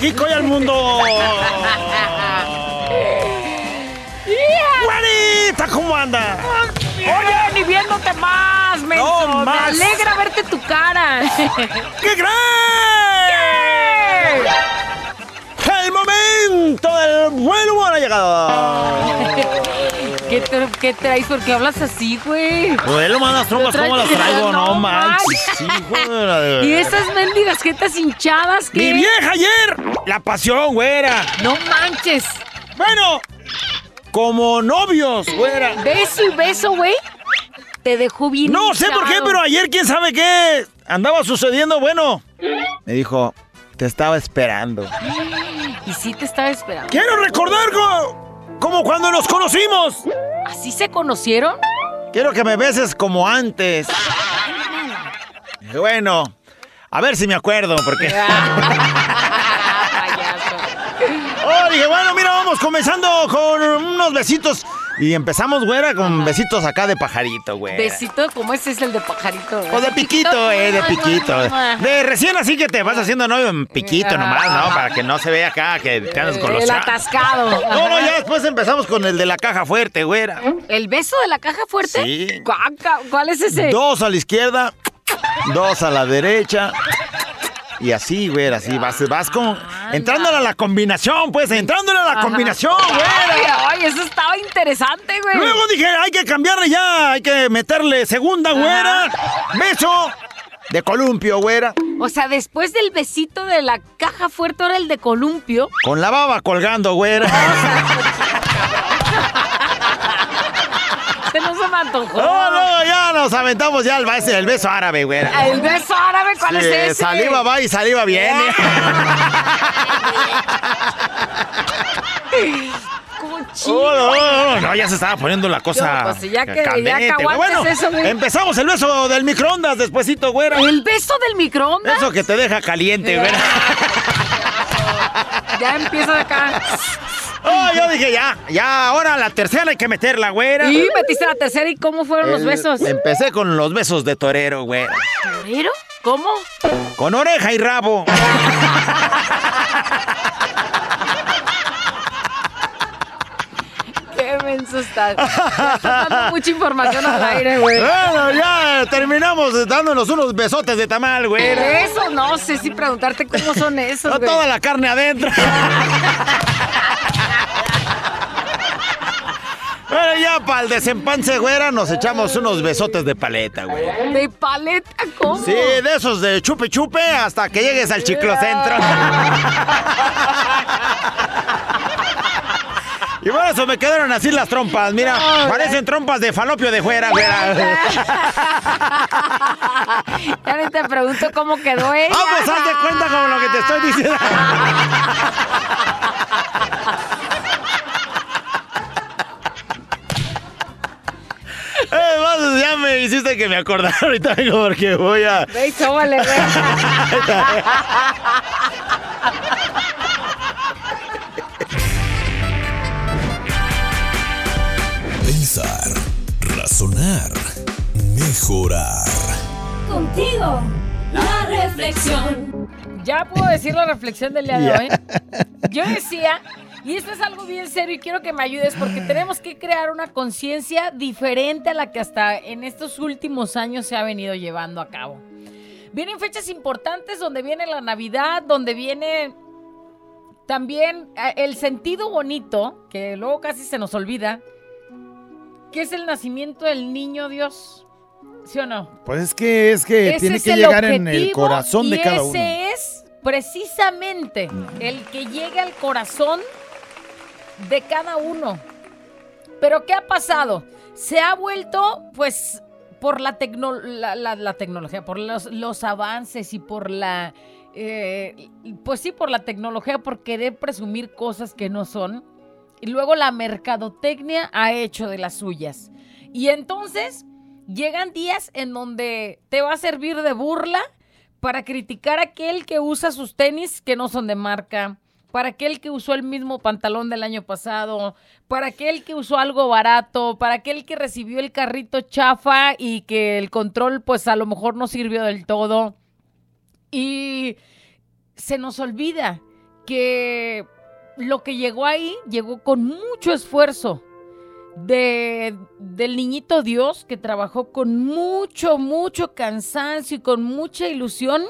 México y el mundo. ¡Güerita, ¿cómo anda? Oye, ni viéndote más, menso. No, Me más. alegra verte tu cara. ¡Qué gran! El momento del buen humor ha llegado. ¿Qué, te- qué traes? ¿Por qué hablas así, güey? Pues lo mandas trombas, Lo ¿cómo las traigo? No no manches, ¿Y esas mendigas jetas hinchadas ¡Mi qué? vieja ayer! ¡La pasión, güera! No manches. Bueno, como novios, güera. Beso y beso, güey. Te dejó bien No sé por qué, pero ayer quién sabe qué andaba sucediendo. Bueno, me dijo, te estaba esperando. Y sí te estaba esperando. Quiero recordar co- como cuando nos conocimos. ¿Así se conocieron? Quiero que me beses como antes. Bueno, a ver si me acuerdo, porque... Payaso. Oh, dije, bueno, mira, vamos comenzando con unos besitos. Y empezamos, güera, con besitos acá de pajarito, güey. Besito, ¿cómo ese es el de pajarito? O de piquito, eh, de piquito. De recién así que te vas haciendo novio en piquito nomás, ¿no? Para que no se vea acá que te andas con los El atascado. No, no, ya después empezamos con el de la caja fuerte, güera. ¿El beso de la caja fuerte? Sí. ¿Cuál es ese? Dos a la izquierda, dos a la derecha. Y así, güera, así vas, vas como entrándole a la combinación, pues, entrándole a la Ajá. combinación, Ay, güera. ay, eso estaba interesante, güey. Luego dije, hay que cambiarle ya, hay que meterle segunda, güera. Beso de columpio, güera. O sea, después del besito de la caja fuerte, ahora el de columpio. Con la baba colgando, güera. No se me antojó. No, no, ya nos aventamos ya el, beso- el beso árabe, güera. El beso árabe, ¿cuál es ese? Saliva va y saliva viene. Oh, no, no, no, no, ya se estaba poniendo la cosa. No, pues, ya que- ya que candente, güey. aguantes Bueno, eso, güey. empezamos el beso del microondas despuesito, güera. ¿El beso del microondas? Eso que te deja caliente, güera. Ya empieza acá. Oh, yo dije, ya, ya, ahora la tercera hay que meterla, güera. Y metiste la tercera y cómo fueron los besos. Empecé con los besos de torero, güera. ¿Torero? ¿Cómo? Con oreja y rabo. Estás. Mucha información al aire, güey. Bueno, ya terminamos dándonos unos besotes de tamal, güera. Eso no sé si preguntarte cómo son esos, No güey. toda la carne adentro. Pero ya para el desempance, güera, nos echamos unos besotes de paleta, güey. ¿De paleta cómo? Sí, de esos de chupe chupe hasta que llegues al chiclocentro. Y por eso me quedaron así las trompas. Mira, parecen trompas de falopio de fuera, güera. Ya ni te pregunto cómo quedó ella. Vamos, haz de cuenta como lo que te estoy diciendo. Ya me hiciste que me acordara ahorita vengo porque voy a... Ve sóbale, güey. Pensar, razonar, mejorar. Contigo, la reflexión. Ya puedo decir la reflexión del día de hoy. Yo decía, y esto es algo bien serio y quiero que me ayudes porque tenemos que crear una conciencia diferente a la que hasta en estos últimos años se ha venido llevando a cabo. Vienen fechas importantes donde viene la Navidad, donde viene también eh, el sentido bonito, que luego casi se nos olvida, que es el nacimiento del niño Dios. ¿Sí o no? Pues es que es que Ese tiene que llegar en el corazón de cada uno. Ese es precisamente el que llegue al corazón de cada uno. Pero ¿qué ha pasado? Se ha vuelto, pues, por la, tecno- la, la- la tecnología, por los, los avances y por la... eh, pues sí, por la tecnología, por querer presumir cosas que no son. Y luego la mercadotecnia ha hecho de las suyas. Y entonces llegan días en donde te va a servir de burla para criticar a aquel que usa sus tenis que no son de marca, para aquel que usó el mismo pantalón del año pasado, para aquel que usó algo barato, para aquel que recibió el carrito chafa y que el control pues a lo mejor no sirvió del todo. Y se nos olvida que lo que llegó ahí llegó con mucho esfuerzo de, del niñito Dios que trabajó con mucho, mucho cansancio y con mucha ilusión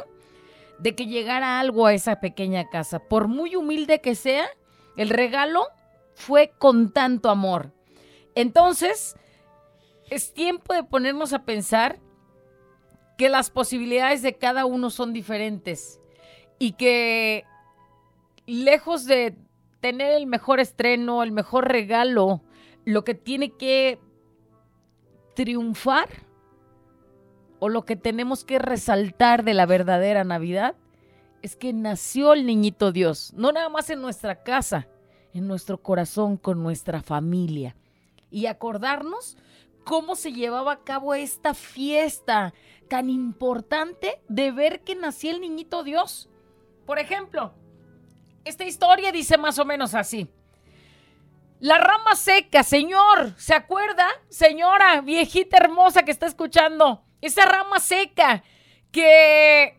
de que llegara algo a esa pequeña casa. Por muy humilde que sea, el regalo fue con tanto amor. Entonces, es tiempo de ponernos a pensar que las posibilidades de cada uno son diferentes y que lejos de tener el mejor estreno, el mejor regalo, lo que tiene que triunfar o lo que tenemos que resaltar de la verdadera Navidad es que nació el niñito Dios, no nada más en nuestra casa, en nuestro corazón con nuestra familia. Y acordarnos cómo se llevaba a cabo esta fiesta tan importante de ver que nació el niñito Dios. Por ejemplo, esta historia dice más o menos así. La rama seca, señor, ¿se acuerda? Señora, viejita hermosa que está escuchando, esa rama seca que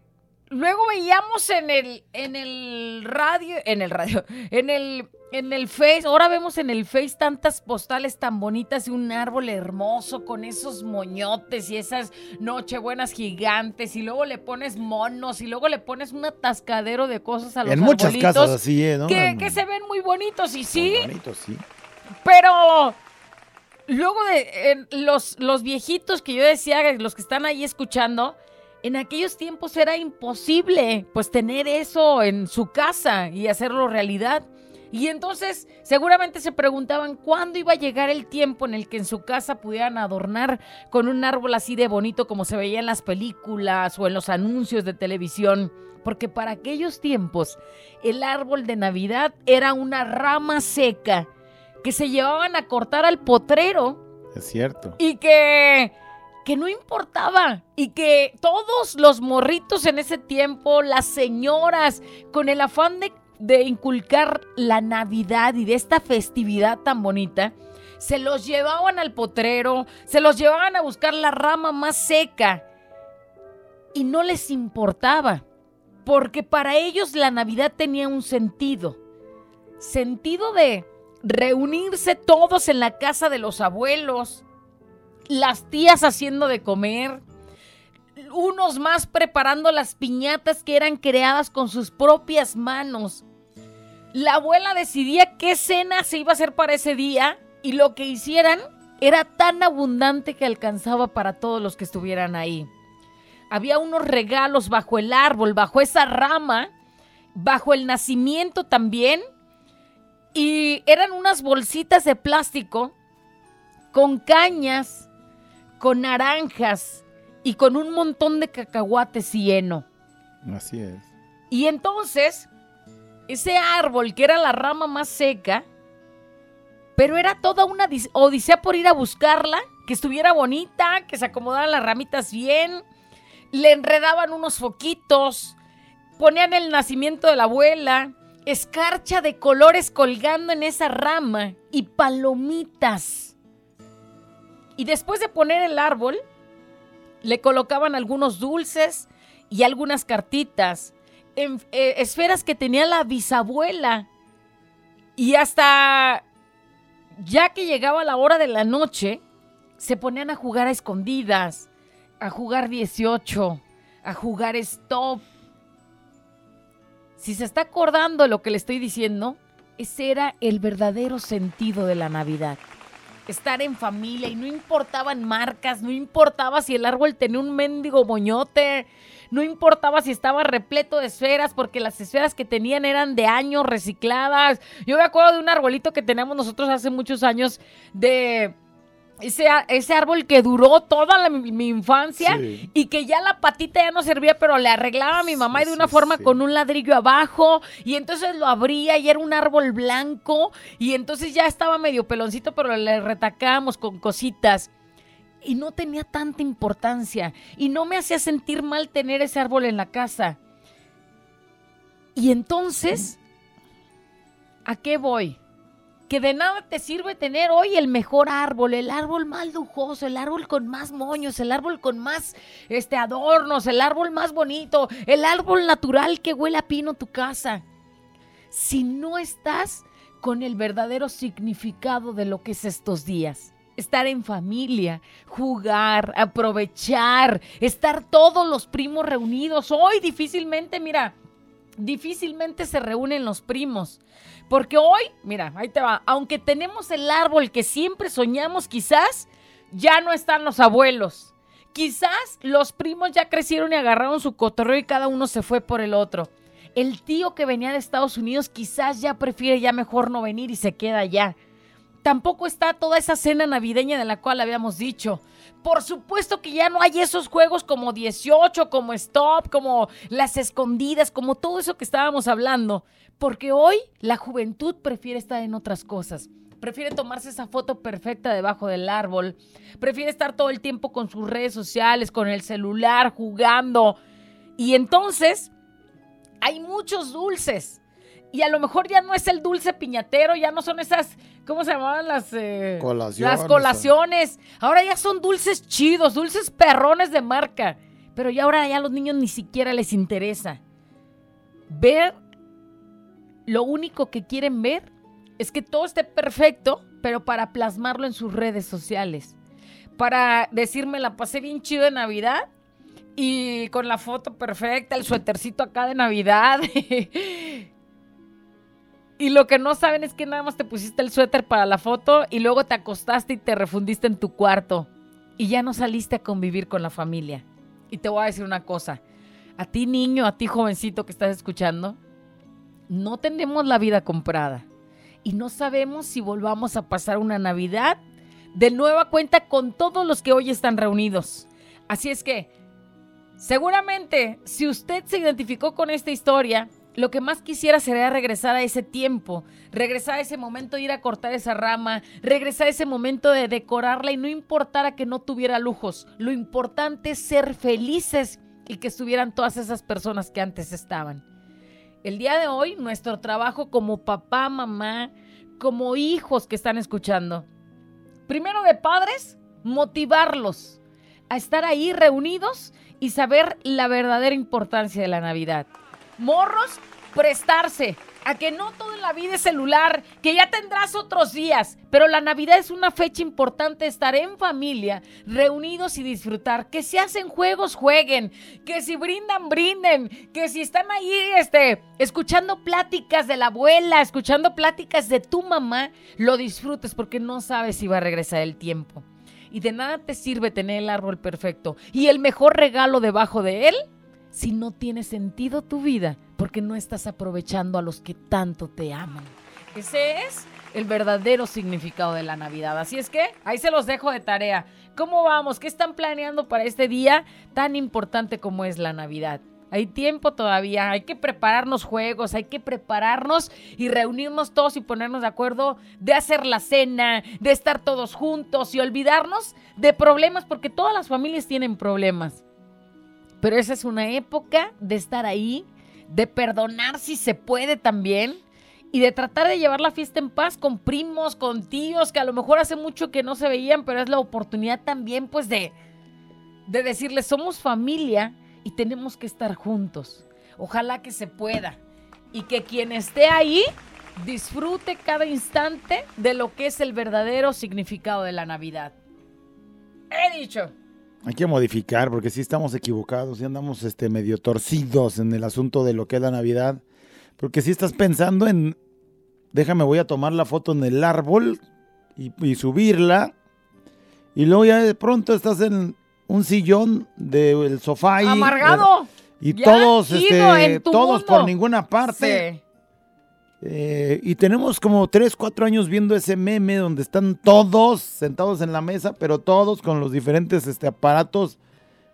luego veíamos en el, en el radio, en el radio, en el, en el Face, ahora vemos en el Face tantas postales tan bonitas y un árbol hermoso con esos moñotes y esas nochebuenas gigantes y luego le pones monos y luego le pones un atascadero de cosas a los En muchas casas así, ¿eh? ¿no? que, que se ven muy bonitos y sí, Bonito, sí. pero luego de los, los viejitos que yo decía, los que están ahí escuchando, en aquellos tiempos era imposible pues tener eso en su casa y hacerlo realidad. Y entonces seguramente se preguntaban cuándo iba a llegar el tiempo en el que en su casa pudieran adornar con un árbol así de bonito como se veía en las películas o en los anuncios de televisión. Porque para aquellos tiempos el árbol de Navidad era una rama seca que se llevaban a cortar al potrero. Es cierto. y que, que no importaba. Y que todos los morritos en ese tiempo, las señoras, con el afán de, de inculcar la Navidad y de esta festividad tan bonita, se los llevaban al potrero, se los llevaban a buscar la rama más seca. Y no les importaba, porque para ellos la Navidad tenía un sentido, sentido de reunirse todos en la casa de los abuelos, las tías haciendo de comer, unos más preparando las piñatas que eran creadas con sus propias manos. La abuela decidía qué cena se iba a hacer para ese día y lo que hicieran era tan abundante que alcanzaba para todos los que estuvieran ahí. Había unos regalos bajo el árbol, bajo esa rama, bajo el nacimiento también. Y eran unas bolsitas de plástico con cañas, con naranjas y con un montón de cacahuates y heno. Así es. Y entonces, ese árbol que era la rama más seca, pero era toda una dis- odisea por ir a buscarla, que estuviera bonita, que se acomodaran las ramitas bien, le enredaban unos foquitos, ponían el nacimiento de la abuela, escarcha de colores colgando en esa rama y palomitas. Y después de poner el árbol, le colocaban algunos dulces y algunas cartitas, en, eh, esferas que tenía la bisabuela. Y hasta ya que llegaba la hora de la noche, se ponían a jugar a escondidas, a jugar 18, a jugar stop. Si se está acordando lo que le estoy diciendo, ese era el verdadero sentido de la Navidad. Estar en familia y no importaban marcas, no importaba si el árbol tenía un mendigo moñote, no importaba si estaba repleto de esferas, porque las esferas que tenían eran de años recicladas. Yo me acuerdo de un arbolito que teníamos nosotros hace muchos años de ese, ese árbol que duró toda la- mi, mi infancia Sí. y que ya la patita ya no servía, pero le arreglaba a mi mamá y de una sí, forma con un ladrillo abajo y entonces lo abría y era un árbol blanco y entonces ya estaba medio peloncito, pero le retacábamos con cositas. Y no tenía tanta importancia y no me hacía sentir mal tener ese árbol en la casa. Y entonces, ¿a qué voy? Que de nada te sirve tener hoy el mejor árbol, el árbol más lujoso, el árbol con más moños, el árbol con más este, adornos, el árbol más bonito, el árbol natural que huele a pino tu casa. Si no estás con el verdadero significado de lo que es estos días. Estar en familia, jugar, aprovechar, estar todos los primos reunidos. Hoy difícilmente, mira, difícilmente se reúnen los primos. Porque hoy, mira, ahí te va, aunque tenemos el árbol que siempre soñamos, quizás ya no están los abuelos. Quizás los primos ya crecieron y agarraron su cotorreo y cada uno se fue por el otro. El tío que venía de Estados Unidos quizás ya prefiere ya mejor no venir y se queda allá. Tampoco está toda esa cena navideña de la cual habíamos dicho. Por supuesto que ya no hay esos juegos como 18, como Stop, como las escondidas, como todo eso que estábamos hablando. Porque hoy la juventud prefiere estar en otras cosas. Prefiere tomarse esa foto perfecta debajo del árbol. Prefiere estar todo el tiempo con sus redes sociales, con el celular, jugando. Y entonces hay muchos dulces. Y a lo mejor ya no es el dulce piñatero, ya no son esas, ¿cómo se llamaban las eh, Colaciones, Las colaciones. Ahora ya son dulces chidos, dulces perrones de marca. Pero ya ahora ya a los niños ni siquiera les interesa. Ver, lo único que quieren ver es que todo esté perfecto, pero para plasmarlo en sus redes sociales. Para decirme la pasé bien chido de Navidad y con la foto perfecta, el suétercito acá de Navidad. y lo que no saben es que nada más te pusiste el suéter para la foto y luego te acostaste y te refundiste en tu cuarto y ya no saliste a convivir con la familia. Y te voy a decir una cosa, a ti niño, a ti jovencito que estás escuchando, no tenemos la vida comprada y no sabemos si volvamos a pasar una Navidad de nueva cuenta con todos los que hoy están reunidos. Así es que, seguramente, si usted se identificó con esta historia, lo que más quisiera sería regresar a ese tiempo, regresar a ese momento de ir a cortar esa rama, regresar a ese momento de decorarla y no importara que no tuviera lujos. Lo importante es ser felices y que estuvieran todas esas personas que antes estaban. El día de hoy, nuestro trabajo como papá, mamá, como hijos que están escuchando, primero de padres, motivarlos a estar ahí reunidos y saber la verdadera importancia de la Navidad. Morros, prestarse, a que no todo en la vida es celular, que ya tendrás otros días, pero la Navidad es una fecha importante, estar en familia, reunidos y disfrutar, que si hacen juegos, jueguen, que si brindan, brinden, que si están ahí, este, escuchando pláticas de la abuela, escuchando pláticas de tu mamá, lo disfrutes porque no sabes si va a regresar el tiempo. Y de nada te sirve tener el árbol perfecto y el mejor regalo debajo de él si no tiene sentido tu vida porque no estás aprovechando a los que tanto te aman. Ese es el verdadero significado de la Navidad. Así es que ahí se los dejo de tarea. ¿Cómo vamos? ¿Qué están planeando para este día tan importante como es la Navidad? Hay tiempo todavía, hay que prepararnos juegos, hay que prepararnos y reunirnos todos y ponernos de acuerdo de hacer la cena, de estar todos juntos y olvidarnos de problemas porque todas las familias tienen problemas. Pero esa es una época de estar ahí, de perdonar si se puede también y de tratar de llevar la fiesta en paz con primos, con tíos que a lo mejor hace mucho que no se veían, pero es la oportunidad también pues de, de decirles somos familia y tenemos que estar juntos. Ojalá que se pueda y que quien esté ahí disfrute cada instante de lo que es el verdadero significado de la Navidad. He dicho. Hay que modificar porque sí estamos equivocados, y andamos este, medio torcidos en el asunto de lo que es la Navidad. Porque si estás pensando en, déjame, voy a tomar la foto en el árbol y, y subirla. Y luego ya de pronto estás en un sillón del sofá y, Amargado. y todos, este, todos mundo. por ninguna parte. Sí. Eh, y tenemos como 3, 4 años viendo ese meme donde están todos sentados en la mesa, pero todos con los diferentes este, aparatos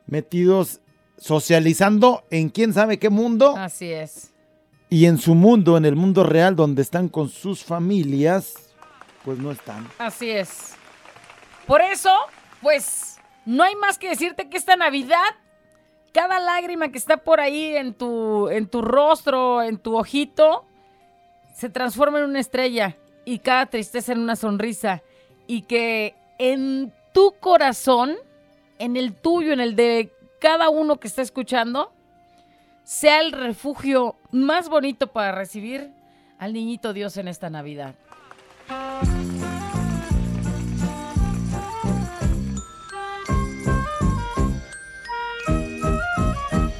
metidos socializando en quién sabe qué mundo Así es. y en su mundo, en el mundo real donde están con sus familias, pues no están. Así es. Por eso, pues, no hay más que decirte que esta Navidad, cada lágrima que está por ahí en tu, en tu rostro, en tu ojito, se transforma en una estrella y cada tristeza en una sonrisa. Y que en tu corazón, en el tuyo, en el de cada uno que está escuchando, sea el refugio más bonito para recibir al niñito Dios en esta Navidad.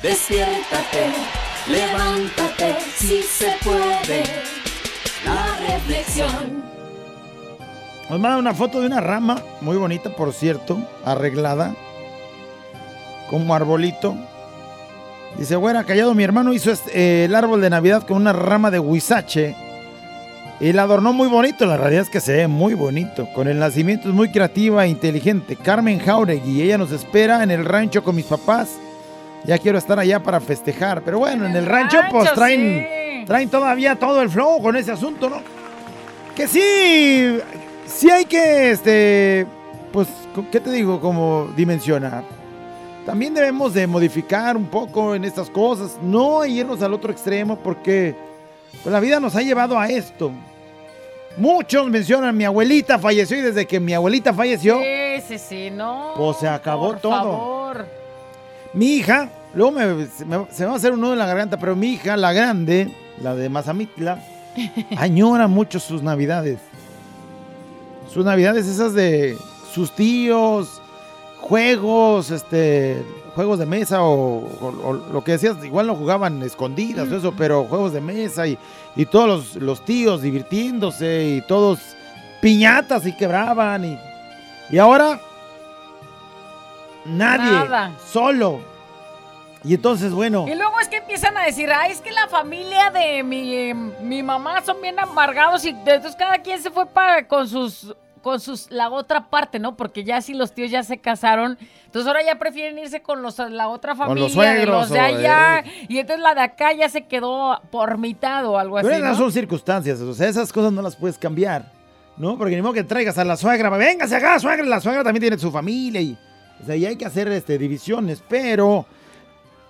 Despiértate, levántate, si se puede. La reflexión. Nos manda una foto de una rama, muy bonita por cierto, arreglada, como arbolito. Dice, bueno, callado, mi hermano hizo este- eh, el árbol de Navidad con una rama de huizache y la adornó muy bonito. La realidad es que se ve muy bonito. Con el nacimiento es muy creativa e inteligente. Carmen Jauregui, ella nos espera en el rancho con mis papás. Ya quiero estar allá para festejar. Pero bueno, en el rancho, pues traen, sí. Traen todavía todo el flow con ese asunto, ¿no? Que sí, sí hay que, este, pues, ¿qué te digo? Como dimensionar. También debemos de modificar un poco en estas cosas, no irnos al otro extremo porque pues, la vida nos ha llevado a esto. Muchos mencionan mi abuelita falleció y desde que mi abuelita falleció, Sí, sí, sí, no. Pues se acabó por todo. favor. mi hija, luego me- se, me, se me va a hacer un nudo en la garganta, pero mi hija, la grande, la de Mazamitla, añora mucho sus navidades. Sus navidades esas de sus tíos, juegos, este, juegos de mesa o, o- o lo que decías, igual no jugaban escondidas o eso, pero juegos de mesa y, y todos los, los tíos divirtiéndose y todos piñatas y quebraban y, y ahora nadie, Nada. solo. Y entonces, bueno, Y luego es que empiezan a decir, ay, es que la familia de mi, mi mamá son bien amargados y entonces cada quien se fue para con sus con sus la otra parte, ¿no? Porque ya si los tíos ya se casaron, entonces ahora ya prefieren irse con los la otra Con familia, los suegros de los de allá, eh. y entonces la de acá ya se quedó por mitad o algo así, pero esas ¿no? son circunstancias, o sea, esas cosas no las puedes cambiar, ¿no? Porque ni modo que traigas a la suegra, véngase acá, suegra, la suegra también tiene su familia y, o sea, y hay que hacer este, divisiones, pero,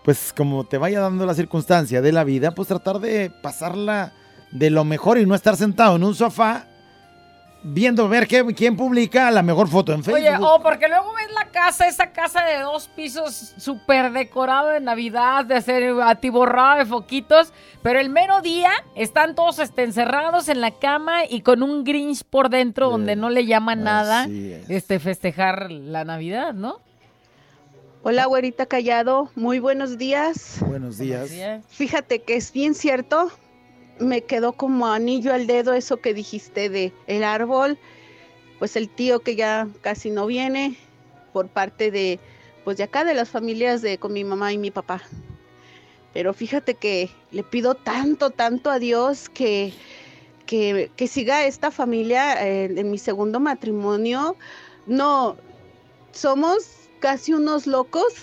pues como te vaya dando la circunstancia de la vida, pues tratar de pasarla de lo mejor y no estar sentado en un sofá viendo ver qué, quién publica la mejor foto en Facebook. Oye, o porque luego ves la casa, esa casa de dos pisos súper decorada de Navidad, de hacer atiborrada de foquitos, pero el mero día están todos este, encerrados en la cama y con un Grinch por dentro donde no le llama nada es. este festejar la Navidad, ¿no? Hola, güerita callado. Muy buenos días. Buenos días. Fíjate que es bien cierto. Me quedó como anillo al dedo eso que dijiste de el árbol. Pues el tío que ya casi no viene por parte de, pues de acá de las familias de con mi mamá y mi papá. Pero fíjate que le pido tanto, tanto a Dios que, que, que siga esta familia eh, en mi segundo matrimonio. No, somos casi unos locos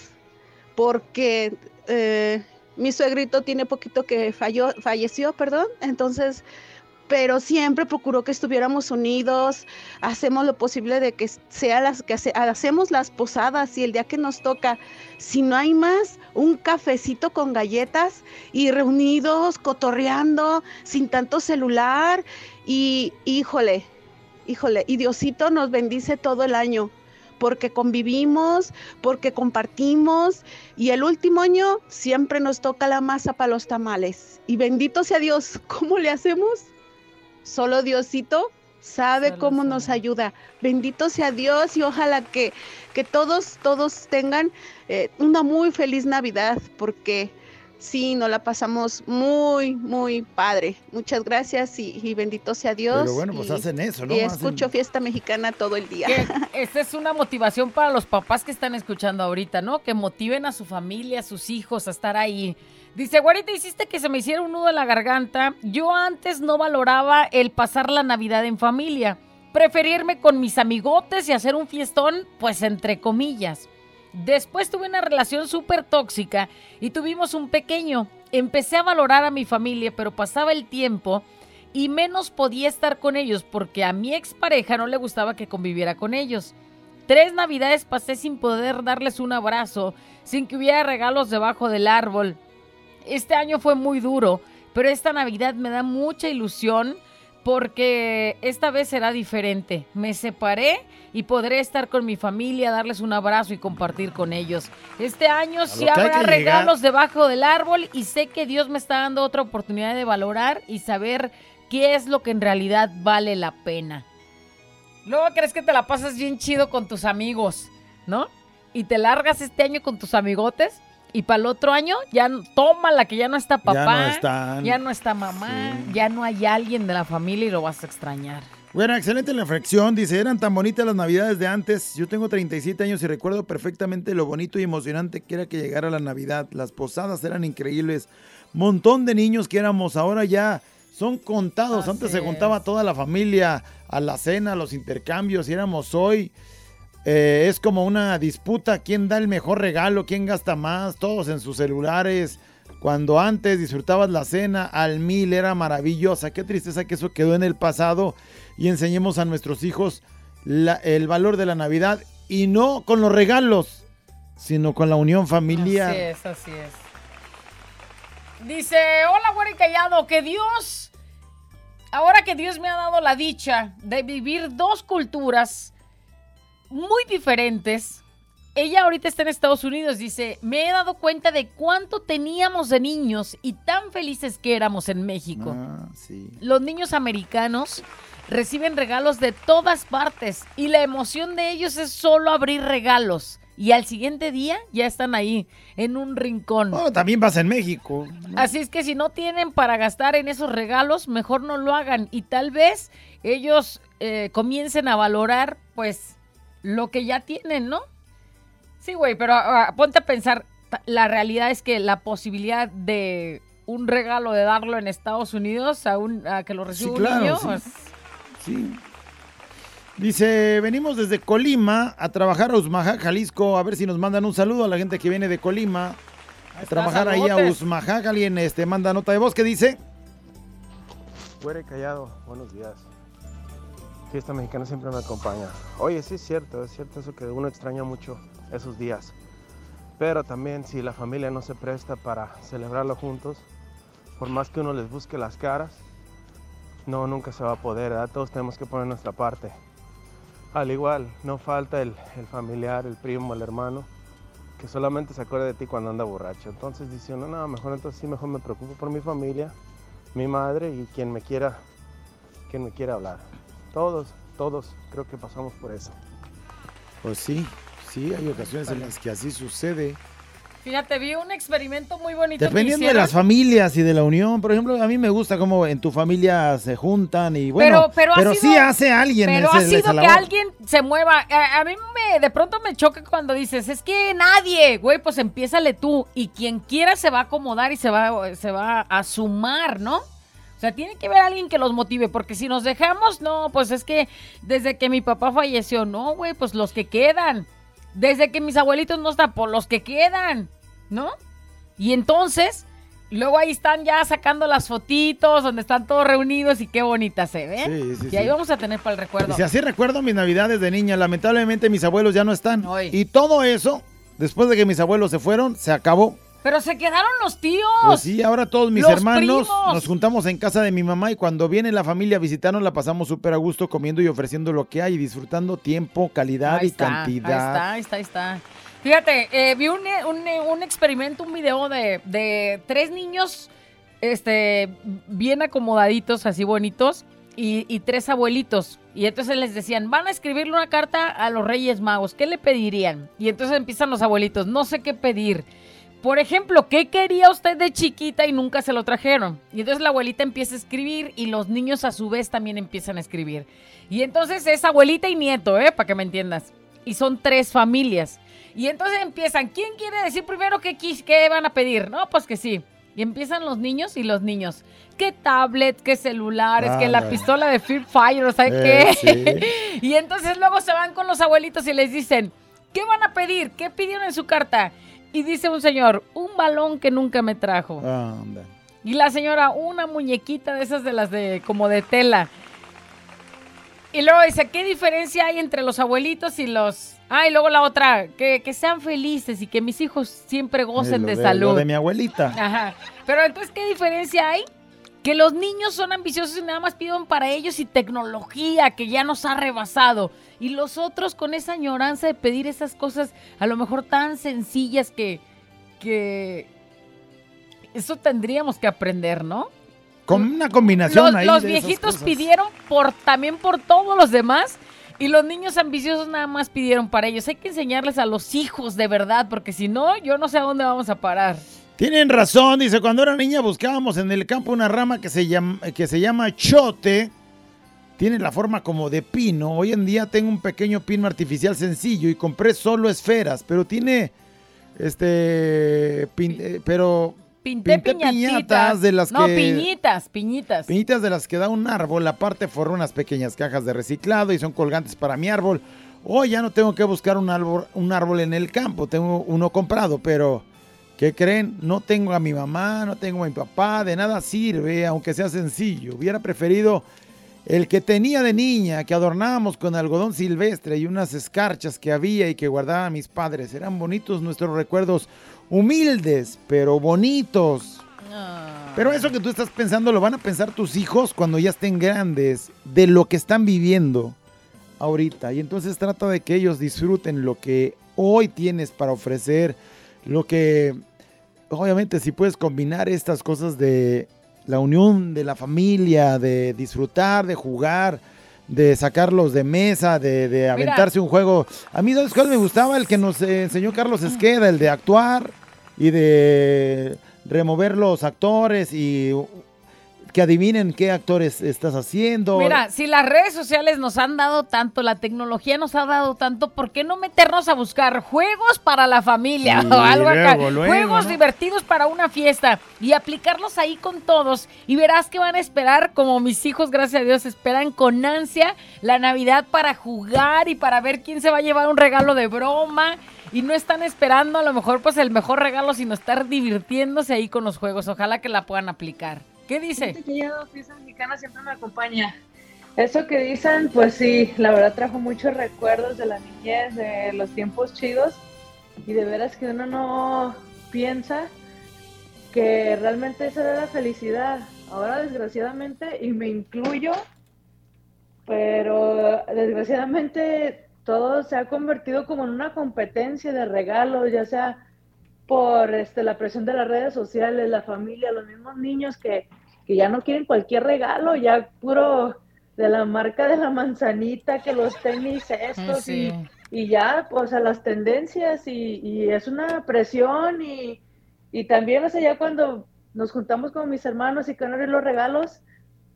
porque eh, mi suegrito tiene poquito que falló, falleció, perdón, entonces, pero siempre procuró que estuviéramos unidos, hacemos lo posible de que sea las que hace- hacemos las posadas y el día que nos toca, si no hay más, un cafecito con galletas y reunidos, cotorreando, sin tanto celular y híjole, híjole, y Diosito nos bendice todo el año porque convivimos, porque compartimos y el último año siempre nos toca la masa para los tamales. Y bendito sea Dios, ¿cómo le hacemos? Solo Diosito sabe Solo cómo sabe. nos ayuda. Bendito sea Dios y ojalá que, que todos, todos tengan eh, una muy feliz Navidad porque sí, nos la pasamos muy, muy padre. Muchas gracias y, y bendito sea Dios. Pero bueno, pues y- hacen eso, ¿no? y Hacen- escucho fiesta mexicana todo el día. Esta es una motivación para los papás que están escuchando ahorita, ¿no? Que motiven a su familia, a sus hijos a estar ahí. Dice, güerita, hiciste que se me hiciera un nudo en la garganta. Yo antes no valoraba el pasar la Navidad en familia. Preferirme con mis amigotes y hacer un fiestón, pues entre comillas. Después tuve una relación súper tóxica y tuvimos un pequeño. Empecé a valorar a mi familia, pero pasaba el tiempo y menos podía estar con ellos porque a mi expareja no le gustaba que conviviera con ellos. Tres navidades pasé sin poder darles un abrazo, sin que hubiera regalos debajo del árbol. Este año fue muy duro, pero esta Navidad me da mucha ilusión porque esta vez será diferente. Me separé y podré estar con mi familia, darles un abrazo y compartir con ellos. Este año sí habrá regalos debajo del árbol y sé que Dios me está dando otra oportunidad de valorar y saber qué es lo que en realidad vale la pena. Luego crees que te la pasas bien chido con tus amigos, ¿no? Y te largas este año con tus amigotes y para el otro año ya n- tómala que ya no está papá, Ya no están. ya no está mamá, ya no hay alguien de la familia y lo vas a extrañar. Bueno, excelente la reflexión. Dice, eran tan bonitas las navidades de antes. Yo tengo 37 años y recuerdo perfectamente lo bonito y emocionante que era que llegara la Navidad. Las posadas eran increíbles. Montón de niños que éramos. Ahora ya son contados. Antes se juntaba toda la familia a la cena, a los intercambios. Y éramos hoy. Eh, es como una disputa. ¿Quién da el mejor regalo? ¿Quién gasta más? Todos en sus celulares. Cuando antes disfrutabas la cena al mil era maravillosa. Qué tristeza que eso quedó en el pasado y enseñemos a nuestros hijos el valor de la Navidad y no con los regalos, sino con la unión familiar. Así es, así es. Dice, hola, güero callado, que Dios, ahora que Dios me ha dado la dicha de vivir dos culturas muy diferentes, ella ahorita está en Estados Unidos, dice, me he dado cuenta de cuánto teníamos de niños y tan felices que éramos en México. Ah, sí. Los niños americanos reciben regalos de todas partes y la emoción de ellos es solo abrir regalos. Y al siguiente día ya están ahí, en un rincón. También pasa en México. Así es que si no tienen para gastar en esos regalos, mejor no lo hagan. Y tal vez ellos eh, comiencen a valorar, pues, lo que ya tienen, ¿no? Sí, güey, pero ah, ponte a pensar, la realidad es que la posibilidad de un regalo de darlo en Estados Unidos a, un, a que lo reciba Sí, un claro, niño, sí. pues, Sí. Dice, venimos desde Colima a trabajar a Usmaja, Jalisco. A ver si nos mandan un saludo a la gente que viene de Colima. A está, trabajar ahí a. Usmaja. Alguien este, manda nota de voz que dice. Fuera callado, buenos días. Fiesta mexicana siempre me acompaña. Oye, sí es cierto, es cierto eso que uno extraña mucho esos días. Pero también si la familia no se presta para celebrarlo juntos, por más que uno les busque las caras, no, nunca se va a poder, ¿verdad? Todos tenemos que poner nuestra parte. Al igual, no falta el, familiar, el primo, el hermano, que solamente se acuerda de ti cuando anda borracho. Entonces dice uno, no, mejor entonces sí, mejor me preocupo por mi familia, mi madre y quien me quiera, quien me quiera hablar. Todos, todos creo que pasamos por eso. Pues sí, sí, hay ocasiones en las que así sucede. Fíjate, vi un experimento muy bonito. que Dependiendo de las familias y de la unión, por ejemplo, a mí me gusta cómo en tu familia se juntan y bueno, pero, ha sí sido- hace alguien Pero ese- ha sido esa que alguien se mueva. A, a mí me, de pronto me choca cuando dices, es que nadie, güey, pues empiézale tú. Y quien quiera se va a acomodar y se va, se va a sumar, ¿no? Sea, tiene que haber alguien que los motive, porque si nos dejamos, no, pues es que desde que mi papá falleció, no, güey, pues los que quedan. Desde que mis abuelitos no están, por los que quedan, ¿no? Y entonces, luego ahí están ya sacando las fotitos donde están todos reunidos y qué bonita se ve. Sí, sí, y ahí sí. vamos a tener para el recuerdo. Si así recuerdo mis navidades de niña, lamentablemente mis abuelos ya no están. Y todo eso, después de que mis abuelos se fueron, se acabó. Pero se quedaron los tíos. Pues sí, ahora todos mis Los hermanos primos. nos juntamos en casa de mi mamá y cuando viene la familia a visitarnos la pasamos súper a gusto comiendo y ofreciendo lo que hay y disfrutando tiempo, calidad Ahí y está, cantidad. Ahí está, ahí está, ahí está. Fíjate, eh, vi un, eh, un, eh, un experimento, un video de, de tres niños este, bien acomodaditos, así bonitos, y, y tres abuelitos. Y entonces les decían, van a escribirle una carta a los Reyes Magos, ¿qué le pedirían? Y entonces empiezan los abuelitos, no sé qué pedir. Por ejemplo, ¿qué quería usted de chiquita y nunca se lo trajeron? Y entonces la abuelita empieza a escribir y los niños a su vez también empiezan a escribir. Y entonces es abuelita y nieto, ¿eh? Para que me entiendas. Y son tres familias. Y entonces empiezan, ¿quién quiere decir primero qué, qué van a pedir? No, pues que sí. Y empiezan los niños y los niños. ¿Qué tablet? ¿Qué celulares? ¿Qué la pistola de Free Fire? ¿Sabe Eh, qué? y entonces luego se van con los abuelitos y les dicen, ¿qué van a pedir? ¿Qué pidieron en su carta? Y dice un señor, un balón que nunca me trajo. Anda. Y la señora, una muñequita de esas de las de como de tela. Y luego dice, ¿qué diferencia hay entre los abuelitos y los... Ah, y luego la otra, que, que sean felices y que mis hijos siempre gocen Lo de, de- salud. Lo de mi abuelita. Ajá. Pero entonces, ¿qué diferencia hay? Que los niños son ambiciosos y nada más piden para ellos y tecnología que ya nos ha rebasado. Y los otros con esa añoranza de pedir esas cosas a lo mejor tan sencillas que... que eso tendríamos que aprender, ¿no? Con una combinación Los, ahí los de esas viejitos cosas. pidieron por también por todos los demás y los niños ambiciosos nada más pidieron para ellos. Hay que enseñarles a los hijos de verdad, porque si no, yo no sé a dónde vamos a parar. Tienen razón, dice, cuando era niña buscábamos en el campo una rama que se llama, que se llama chote. Tiene la forma como de pino. Hoy en día tengo un pequeño pino artificial sencillo y compré solo esferas, pero tiene este pin- eh, pero Pinté, pinté piñatitas. de las no, que piñitas, piñitas. Piñitas de las que da un árbol, aparte forré unas pequeñas cajas de reciclado y son colgantes para mi árbol. Hoy ya no tengo que buscar un árbol, un árbol en el campo, tengo uno comprado, pero ¿qué creen? No tengo a mi mamá, no tengo a mi papá, de nada sirve, aunque sea sencillo. Hubiera preferido el que tenía de niña, que adornábamos con algodón silvestre y unas escarchas que había y que guardaban mis padres. Eran bonitos nuestros recuerdos, humildes, pero bonitos. Pero eso que tú estás pensando lo van a pensar tus hijos cuando ya estén grandes de lo que están viviendo ahorita. Y entonces trata de que ellos disfruten lo que hoy tienes para ofrecer, lo que obviamente si puedes combinar estas cosas de la unión de la familia, de disfrutar, de jugar, de sacarlos de mesa, de, de aventarse un juego. A mí, ¿sabes cuál me gustaba? El que nos enseñó Carlos Esqueda, el de actuar y de remover los actores y que adivinen qué actores estás haciendo. Mira, si las redes sociales nos han dado tanto, la tecnología nos ha dado tanto, ¿por qué no meternos a buscar juegos para la familia Sí, o algo acá? luego, juegos ¿no? divertidos para una fiesta y aplicarlos ahí con todos y verás que van a esperar, como mis hijos, gracias a Dios, esperan con ansia la Navidad para jugar y para ver quién se va a llevar un regalo de broma. Y no están esperando a lo mejor pues el mejor regalo, sino estar divirtiéndose ahí con los juegos. Ojalá que la puedan aplicar. ¿Qué dice? Que yo, fiesta mexicana siempre me acompaña. Eso que dicen, pues sí, la verdad trajo muchos recuerdos de la niñez, de los tiempos chidos, y de veras que uno no piensa que realmente esa era la felicidad. Ahora desgraciadamente, y me incluyo, pero desgraciadamente todo se ha convertido como en una competencia de regalos, ya sea por este, la presión de las redes sociales, la familia, los mismos niños que, que ya no quieren cualquier regalo, ya puro de la marca de la manzanita, que los tenis estos Sí. y, y ya, pues a las tendencias y, y es una presión y, y también, o sea, ya cuando nos juntamos con mis hermanos y que los regalos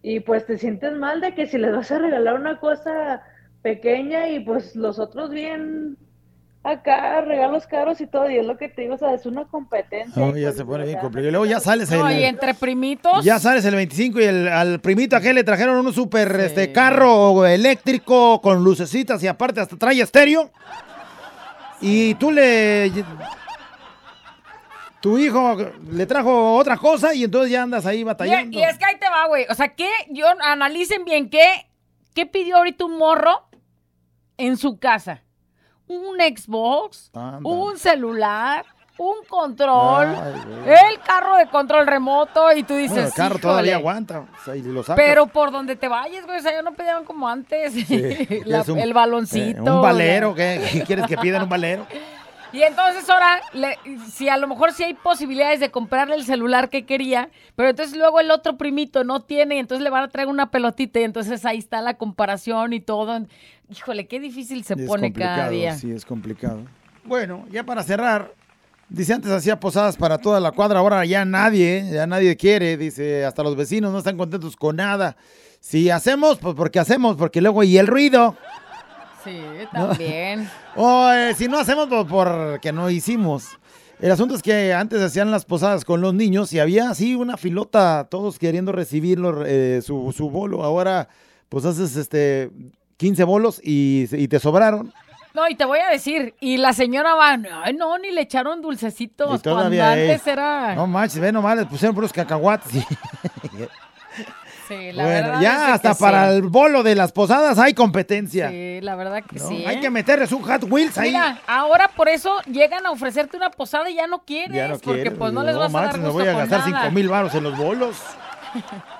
y pues te sientes mal de que si les vas a regalar una cosa pequeña y pues los otros bien acá, regalos caros y todo, y es lo que te digo, o sea, es una competencia. No, ya se pone bien complicado. Y luego ya sales el, No, y entre primitos. ya sales el 25 y el, al primito aquel le trajeron un super este, carro eléctrico con lucecitas y aparte hasta trae estéreo. Y tú le... Tu hijo le trajo otra cosa y entonces ya andas ahí Y, batallando. y es que ahí te va, güey. O sea, que yo analicen bien qué, qué pidió ahorita un morro en su casa. Un Xbox, Anda. un celular, un control, Ay, el carro de control remoto y tú dices, Bueno, el carro "Híjole". todavía aguanta. o sea, y lo sacas. Pero por donde te vayas, güey, o sea, ya no pedían como antes. La- Es un- el baloncito. eh, un valero. ¿Qué quieres que pidan un valero? Y entonces ahora, le- si a lo mejor sí hay posibilidades de comprarle el celular que quería, pero entonces luego el otro primito no tiene y entonces le van a traer una pelotita y entonces ahí está la comparación y todo. Híjole, qué difícil se Es pone cada día. Sí, es complicado. Bueno, ya para cerrar, dice antes hacía posadas para toda la cuadra, ahora ya nadie, ya nadie quiere, dice, hasta los vecinos no están contentos con nada. Si hacemos, pues porque hacemos, porque luego y el ruido. Sí, también. O eh, si no hacemos, pues porque no hicimos. El asunto es que antes hacían las posadas con los niños y había así una filota, todos queriendo recibir eh, su, su bolo. Ahora, pues haces este 15 bolos y, y te sobraron. No, y te voy a decir, y la señora va, ay no, ni le echaron dulcecitos. Y Cuando todavía antes eh, era. No manches, ve nomás, les pusieron puros cacahuates. y- Sí, la bueno, verdad es ya de hasta que para sí. el bolo de las posadas hay competencia. Sí, la verdad que ¿no? sí. Hay ¿eh? que meterles un Hot Wheels ahí. Mira, ahora por eso llegan a ofrecerte una posada y ya no quieres, ya no porque quiero. pues no les vas a manches, dar gusto voy a gastar nada. 5 mil baros en los bolos.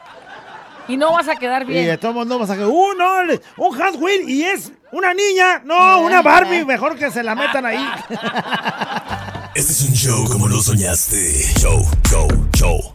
Y no vas a quedar Y bien. de todos modos no vas a ¡Uh, no! ¡Un Hot Wheel! Y es una niña. No, una Barbie. Mejor que se la metan ahí. Este es un show como lo soñaste. Show, show, show.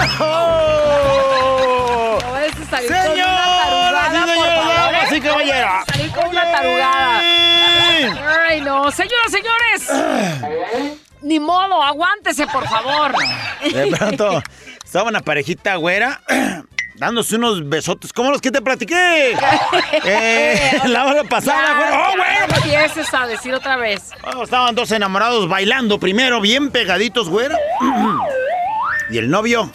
Pidió! No vayas a salir con una tarugada, por favor, ¿eh? y caballeros. No vayas a Salir con una tarugada. Ay, no. Señoras, señores. Ni modo, aguántese, por favor. De pronto, estaba una parejita güera dándose unos besotes como los que te platiqué. Eh, la hora pasada, güera. ¡Oh, güera! no empieces a decir otra vez. Oh, estaban dos enamorados bailando primero, bien pegaditos, güera. Y el novio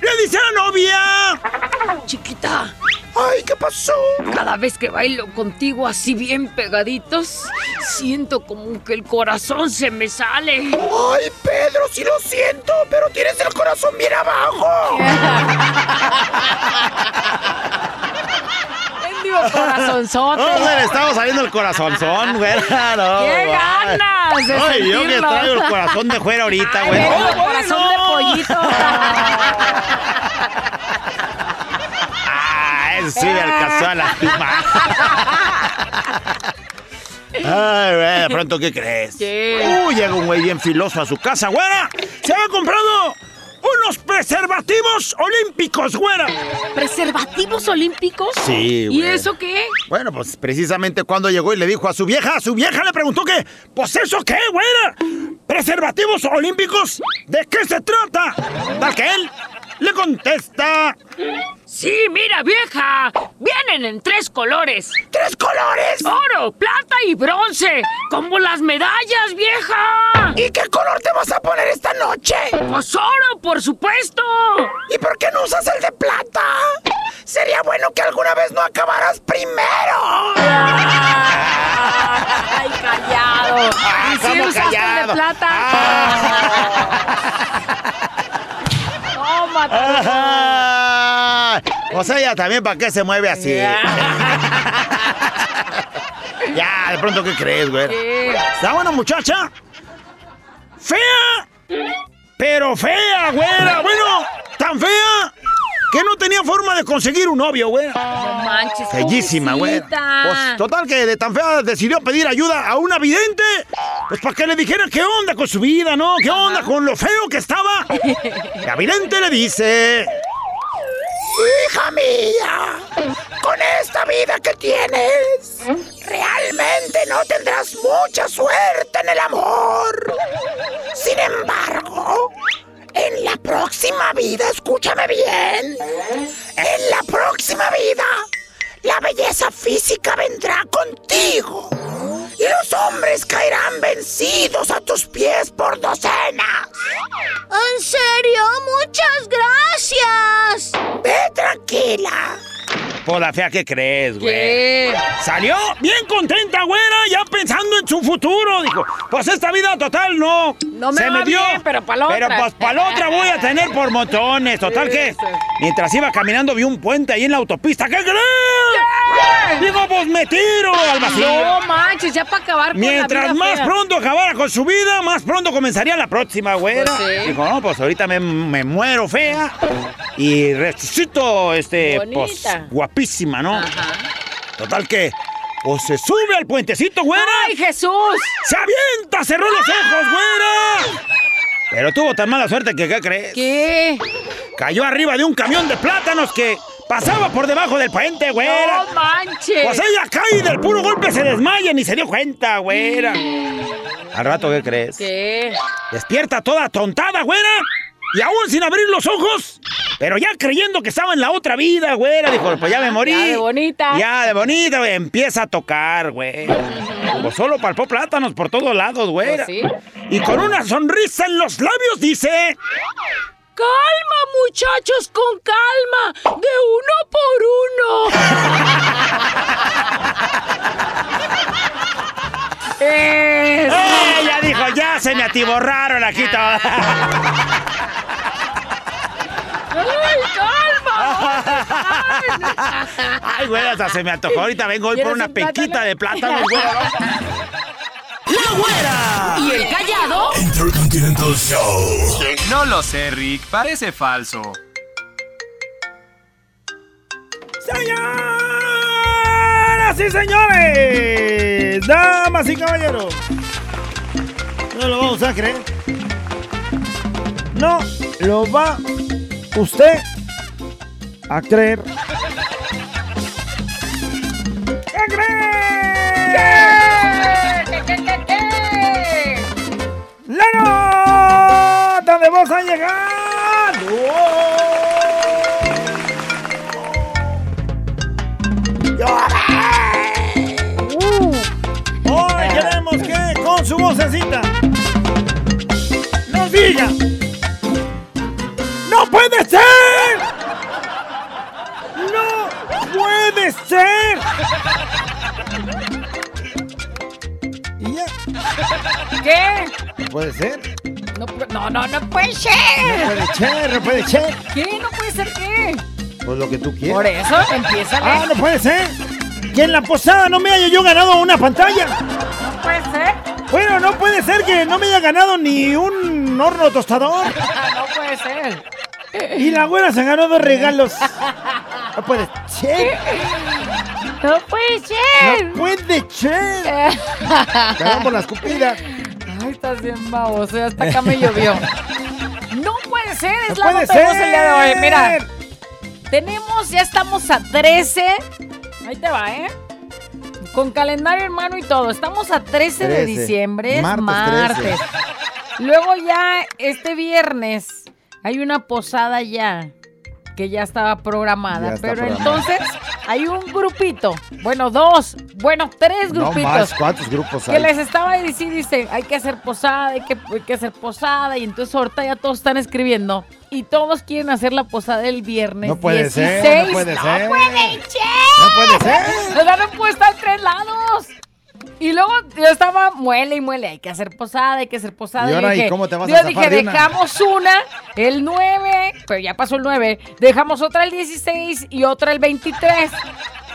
le dice a la novia. Chiquita, Ay, ¿qué pasó? cada vez que bailo contigo así bien pegaditos, siento como que el corazón se me sale. Ay, Pedro, sí lo siento, pero tienes el corazón bien abajo. Mendigo corazonzote. No, se le estaba saliendo el corazonzón, güera. No, ¡Qué ganas de Ay, yo que traigo el corazón de fuera ahorita, ¡Oh, corazón de pollito. Ah, ese sí me alcanzó a lastimar. Ay, güey, de pronto, ¿qué crees? ¿Qué? Uy, llega un güey bien filoso a su casa, güera. Se había comprado unos preservativos olímpicos, güera. ¿Preservativos olímpicos? Sí, ¿Y güey. eso qué? Bueno, pues precisamente cuando llegó y le dijo a su vieja, a su vieja le preguntó que, pues eso qué, güera. ¿Preservativos olímpicos? ¿De qué se trata? Tal que él le contesta, Sí, mira, vieja. Vienen en tres colores. ¿Tres colores? Oro, plata y bronce. Como las medallas, vieja. ¿Y qué color te vas a poner esta noche? Pues oro, por supuesto. ¿Y por qué no usas el de plata? Sería bueno que alguna vez no acabaras primero. Ay, callado. ¿Y si ¿cómo usaste el de plata? Tómate. O sea, ella también, ¿para qué se mueve así? ya, de pronto, ¿qué crees, güey? ¿Está buena muchacha? ¡Fea! Pero fea, güera. Bueno, tan fea que no tenía forma de conseguir un novio, güera. No manches, Bellísima, pobrecita. Pues total que de tan fea decidió pedir ayuda a una vidente. Pues para que le dijera qué onda con su vida, ¿no? ¿Qué onda con lo feo que estaba? La vidente le dice... Hija mía, La fea que crees, güey. ¿Qué? Salió bien contenta, güera, ya pensando en su futuro. Dijo, pues esta vida total no. No me se va me dio. bien, pero pa' la Pero otra. pues para la otra voy a tener por montones. Total que, mientras iba caminando, vi un puente ahí en la autopista. ¿Qué crees? Digo, pues me tiro al vacío. No manches, ya para acabar con la Mientras vida más fea. pronto acabara con su vida, más pronto comenzaría la próxima, güera. Pues sí. Dijo, no, pues ahorita me, me muero fea y resucito, este, pues, guapísima, ¿no? Ajá. Total que, pues se sube al puentecito, güera. ¡Ay, Jesús! ¡Se avienta! ¡Cerró los ojos, güera! Pero tuvo tan mala suerte que, ¿qué crees? ¿Qué? Cayó arriba de un camión de plátanos que pasaba por debajo del puente, güera. ¡No manches! Pues ella cae y del puro golpe se desmaya, ni se dio cuenta, güera. Al rato, ¿qué crees? ¿Qué? Despierta toda tontada, güera. Y aún sin abrir los ojos, pero ya creyendo que estaba en la otra vida, güera. Dijo, pues ya me morí. Ya de bonita. Ya de bonita, güey. Empieza a tocar, güey. Pues solo palpó plátanos por todos lados, güera. Pues sí. Y con una sonrisa en los labios dice... Calma, muchachos, con calma. De uno por uno. Eso. Ella dijo, ya se me atiborraron aquí todas. ¡Ay, calma! Ay, güey, hasta se me antojó. Ahorita vengo hoy por ¿Quieres una un plátano? pequita de plátano, güey. ¡La güera! ¿Y el callado? Intercontinental Show. No lo sé, Rick. Parece falso. ¡Señoras y señores! ¡Damas y caballeros! No lo vamos a creer. No lo va usted a creer. Voz ha llegado! Uh, Hoy queremos que con su vocecita nos diga ¡No puede ser! ¡No puede ser! Y ya. ¿Qué? ¿Puede ser? No, no, no, no puede ser. No puede ser, no puede ser. ¿Qué? ¿No puede ser qué? Pues lo que tú quieras. Por eso, empieza Ah, no puede ser. Que en la posada no me haya yo ganado una pantalla. No puede ser. Bueno, no puede ser que no me haya ganado ni un horno tostador. no puede ser. Y la güera se ganó dos regalos. No puede ser. No puede ser. No puede ser. Por la escupida. Estás bien baboso. ya Hasta acá me llovió. No puede ser. Es No la puede nota de voz el día de hoy. ser. Mira, tenemos, ya estamos a 13. Ahí te va, ¿eh? Con calendario en mano y todo. Estamos a 13, de 13. diciembre. Es Martes martes. Luego ya este viernes hay una posada ya. Que ya estaba programada. Ya pero programada. entonces hay un grupito, bueno, dos, bueno, tres No grupitos. más, ¿cuántos grupos que hay? les estaba diciendo, dice, hay que hacer posada, hay que, hay que hacer posada. Y entonces ahorita ya todos están escribiendo. Y todos quieren hacer la posada el viernes. No puede 16. ser, no puede ser. puede No puede ser. No puede estar en tres lados. Y luego yo estaba muele y muele, hay que hacer posada, hay que hacer posada. ¿Y ahora, ¿y dije, cómo te vas a yo zafar dije, de una? dejamos una el 9, pero ya pasó el 9, dejamos otra el 16 y otra el 23.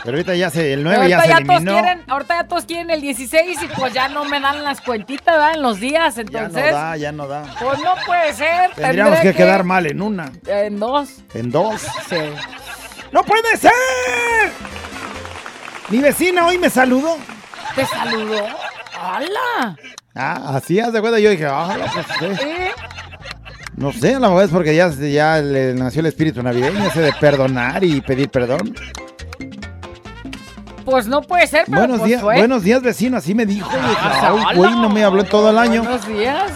Pero ahorita ya se, el Pero 9 ya se ya todos eliminó. quieren, ahorita ya todos quieren el 16 y pues ya no me dan las cuentitas, ¿verdad? En los días, Ya no entonces. da, ya no da. Pues no puede ser. Tendríamos tendré que quedar mal en una, En dos. en dos. Sí. ¡No puede ser! Mi vecina hoy me saludó. ¿Te saludó? ¡Hala! Ah, así hace cuenta. Yo dije, ah, pues. ¿Eh? No sé, a lo mejor es porque ya, ya le nació el espíritu navideño, ese de perdonar y pedir perdón. Pues no puede ser, pero Buenos pues días, fue. buenos días, vecino, así me dijo. Ah, "Ay, güey, no me habló todo el año. Buenos días.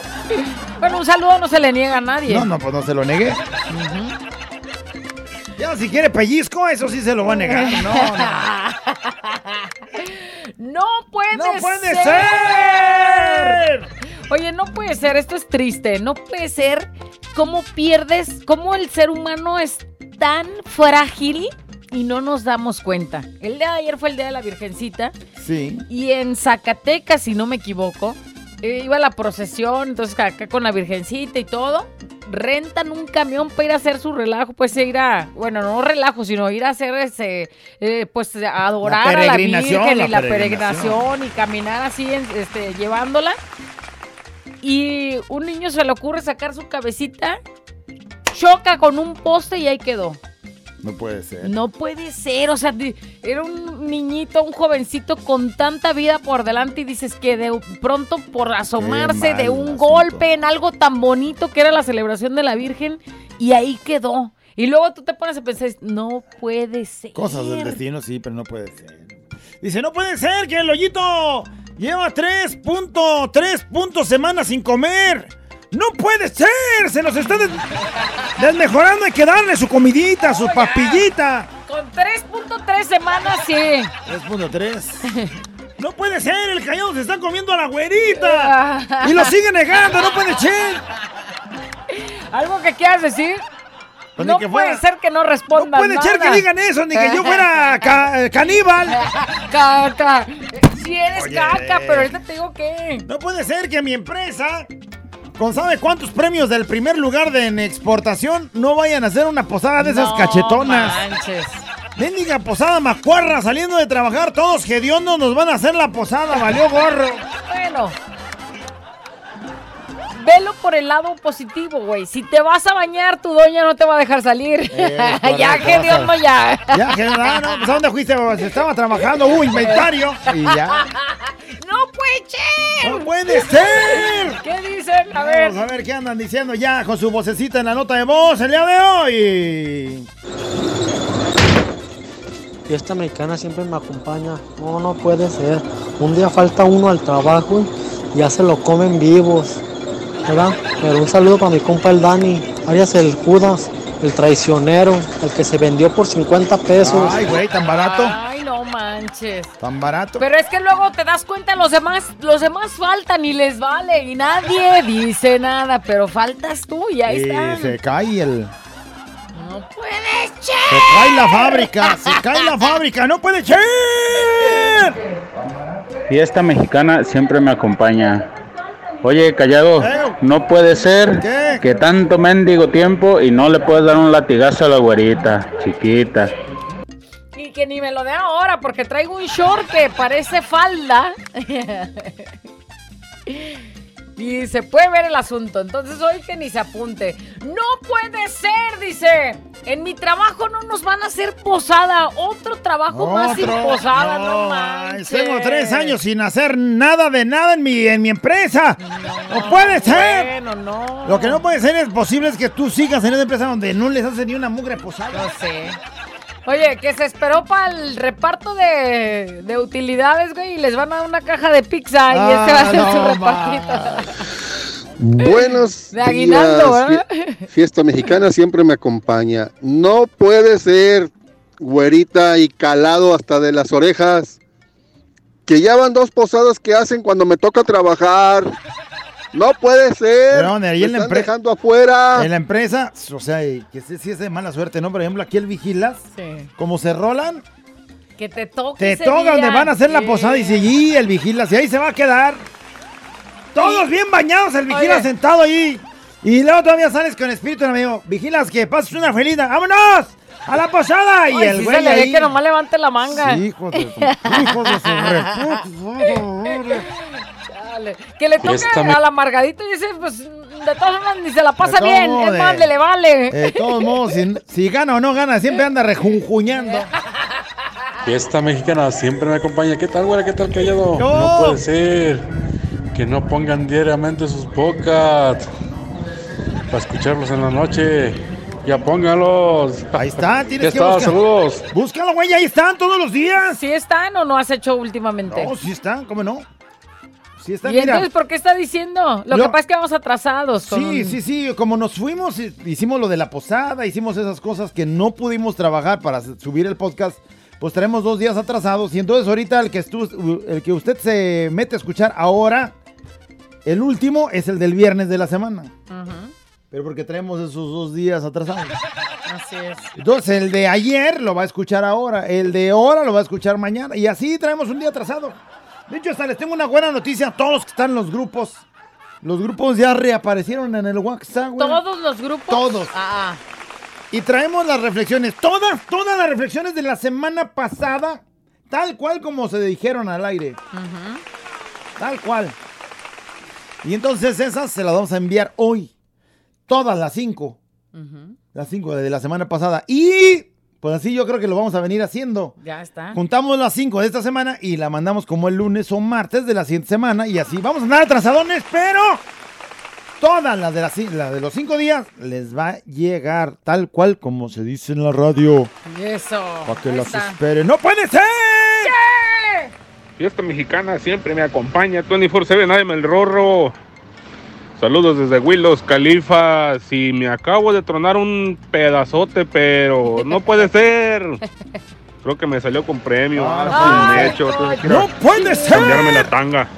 bueno, un saludo no se le niega a nadie. No, no, pues no se lo negué. Ya, si quiere pellizco, eso sí se lo va a negar. No, no. No puede, ¡No puede ser. ser! Oye, no puede ser, esto es triste. No puede ser cómo pierdes, cómo el ser humano es tan frágil y no nos damos cuenta. El día de ayer fue el día de la Virgencita Sí. y en Zacatecas, si no me equivoco, eh, iba la procesión, entonces acá con la Virgencita y todo. Rentan un camión para ir a hacer su relajo, pues ir a, bueno, no relajo, sino ir a hacer ese, eh, pues a adorar a la Virgen y la peregrinación. y caminar así, este, llevándola. Y un niño se le ocurre sacar su cabecita, choca con un poste y ahí quedó. No puede ser. No puede ser, o sea, era un niñito, un jovencito con tanta vida por delante y dices que de pronto por asomarse de un asunto. golpe en algo tan bonito que era la celebración de la Virgen y ahí quedó. Y luego tú te pones a pensar, no puede ser. Cosas del destino, sí, pero no puede ser. Dice, no puede ser que el hoyito lleva 3.3 puntos semanas sin comer. ¡No puede ser! Se nos está des- desmejorando. Hay que darle su comidita, su papillita. Con 3.3 semanas, sí. 3.3. No puede ser, el callado se está comiendo a la güerita. Y lo sigue negando, no puede ser. ¿Algo que quieras decir? Pues no que puede ser que no respondan No puede ser que digan eso, ni que yo fuera ca- caníbal. Caca. Si eres Oye. caca, pero ahorita te digo que... No puede ser que mi empresa, con sabe cuántos premios del primer lugar de en exportación, no vayan a hacer una posada de esas No cachetonas. manches. Mendiga posada macuarra saliendo de trabajar, todos hediondos nos van a hacer la posada, valió gorro. Bueno. Velo por el lado positivo, güey. Si te vas a bañar, tu doña no te va a dejar salir. Eh, ya, correcto, que Dios vas no a- ya. Ya, que no, no, pues ¿a dónde fuiste? Se estaba trabajando, uh, inventario. Y ya. ¡No puede ser! ¡No puede ser! ¿Qué dicen? A ver. Vamos a ver qué andan diciendo ya con su vocecita en la nota de voz el día de hoy. Fiesta mexicana siempre me acompaña. No, no puede ser. Un día falta uno al trabajo y ya se lo comen vivos. ¿Verdad? Pero un saludo para mi compa el Dani. Arias el Judas, el traicionero, el que se vendió por 50 pesos. Ay, güey, tan barato. No manches. Tan barato. Pero es que luego te das cuenta, los demás, los demás faltan y les vale. Y nadie dice nada, pero faltas tú y ahí Y están. se cae el. No puede Se cae la fábrica, se cae la fábrica, no puede ser. Fiesta mexicana siempre me acompaña. Oye, callado, no puede ser ¿Qué? que tanto mendigo tiempo y no le puedes dar un latigazo a la güerita, chiquita. Y que ni me lo dé ahora porque traigo un short que parece falda. y se puede ver el asunto. Entonces hoy que ni se apunte. No puede ser, dice. En mi trabajo no nos van a hacer posada. Otro trabajo más sin posada, no, no, manches. Tengo tres años sin hacer nada de nada en mi, en mi empresa. No, puede ser. Bueno, no. Lo que no puede ser es posible es que tú sigas en esa empresa donde no les hace ni una mugre posada. No sé. Oye, que se esperó para el reparto de, de utilidades, güey, y les van a dar una caja de pizza y este va a ser Ah, su no, repartito. Buenos De aguinaldo, días. Fiesta mexicana siempre me acompaña. No puede ser, güerita y calado hasta de las orejas. Que ya van dos posadas que hacen cuando me toca trabajar. No puede ser. Pero, ¿dónde? Ahí Me en la están dejando afuera. En la empresa, o sea, que sí, sí es de mala suerte, ¿no? Por ejemplo, aquí el Vigilas, Sí. como se rolan, Que te toque. te toca donde van a hacer la posada y sí, el Vigilas, y ahí se va a quedar. Todos bien bañados, el Vigilas Oye. sentado ahí. Y luego todavía sales con espíritu amigo. Vigilas, que pases una feliz. ¡Vámonos! ¡A la posada! Y el sí güey se le ve ahí. que nomás levante la manga. Sí, hijo de su, hijo de su. Chale. Que le toque me- al amargadito y dice, pues, de todas formas ni se la pasa De bien. todo, Es de- más, le, le vale. De todos modos, si, si gana o no gana, siempre anda rejunjuñando. Fiesta mexicana siempre me acompaña. ¿Qué tal, güera? ¿Qué tal, callado? ¡No! No puede ser que no pongan diariamente sus podcasts para escucharlos en la noche. Ya pónganlos. Ahí está, tienes Ya que está, buscar. saludos. Búscalo, güey, ahí están todos los días. ¿Sí están o no has hecho últimamente? No, sí están, ¿cómo no? ¿Y mira. entonces por qué está diciendo? Lo Lo- que pasa es que vamos atrasados. con- Sí, sí, sí, como nos fuimos, hi- hicimos lo de la posada, hicimos esas cosas que no pudimos trabajar para subir el podcast, pues tenemos dos días atrasados y entonces ahorita el que, estu- el que usted se mete a escuchar ahora, el último es el del viernes de la semana, pero porque traemos esos dos días atrasados. Así es. Entonces el de ayer lo va a escuchar ahora, el de ahora lo va a escuchar mañana y así traemos un día atrasado. De hecho, hasta les tengo una buena noticia a todos los que están en los grupos. Los grupos ya reaparecieron en el WhatsApp, güey. ¿Todos los grupos? Todos. Ah, Y traemos las reflexiones, todas, todas las reflexiones de la semana pasada, tal cual como se dijeron al aire. Tal cual. Y entonces esas se las vamos a enviar hoy. Todas las cinco. Las cinco de la semana pasada. Y pues así yo creo que lo vamos a venir haciendo. ya está. Juntamos las cinco de esta semana y la mandamos como el lunes o martes de la siguiente semana. Y así vamos a andar atrasadones, pero todas las de, las ci- la de los cinco días les va a llegar tal cual como se dice en la radio. Y Eso. Para que las esperen. ¡No puede ser! Fiesta mexicana siempre me acompaña 24-7, nadie me el rorro. Saludos desde Willows, Califas. Y me acabo de tronar un pedazote, pero no puede ser. Creo que me salió con premio. Ah, Ay, me hecho, entonces ¡No puede ser! Cambiarme la tanga.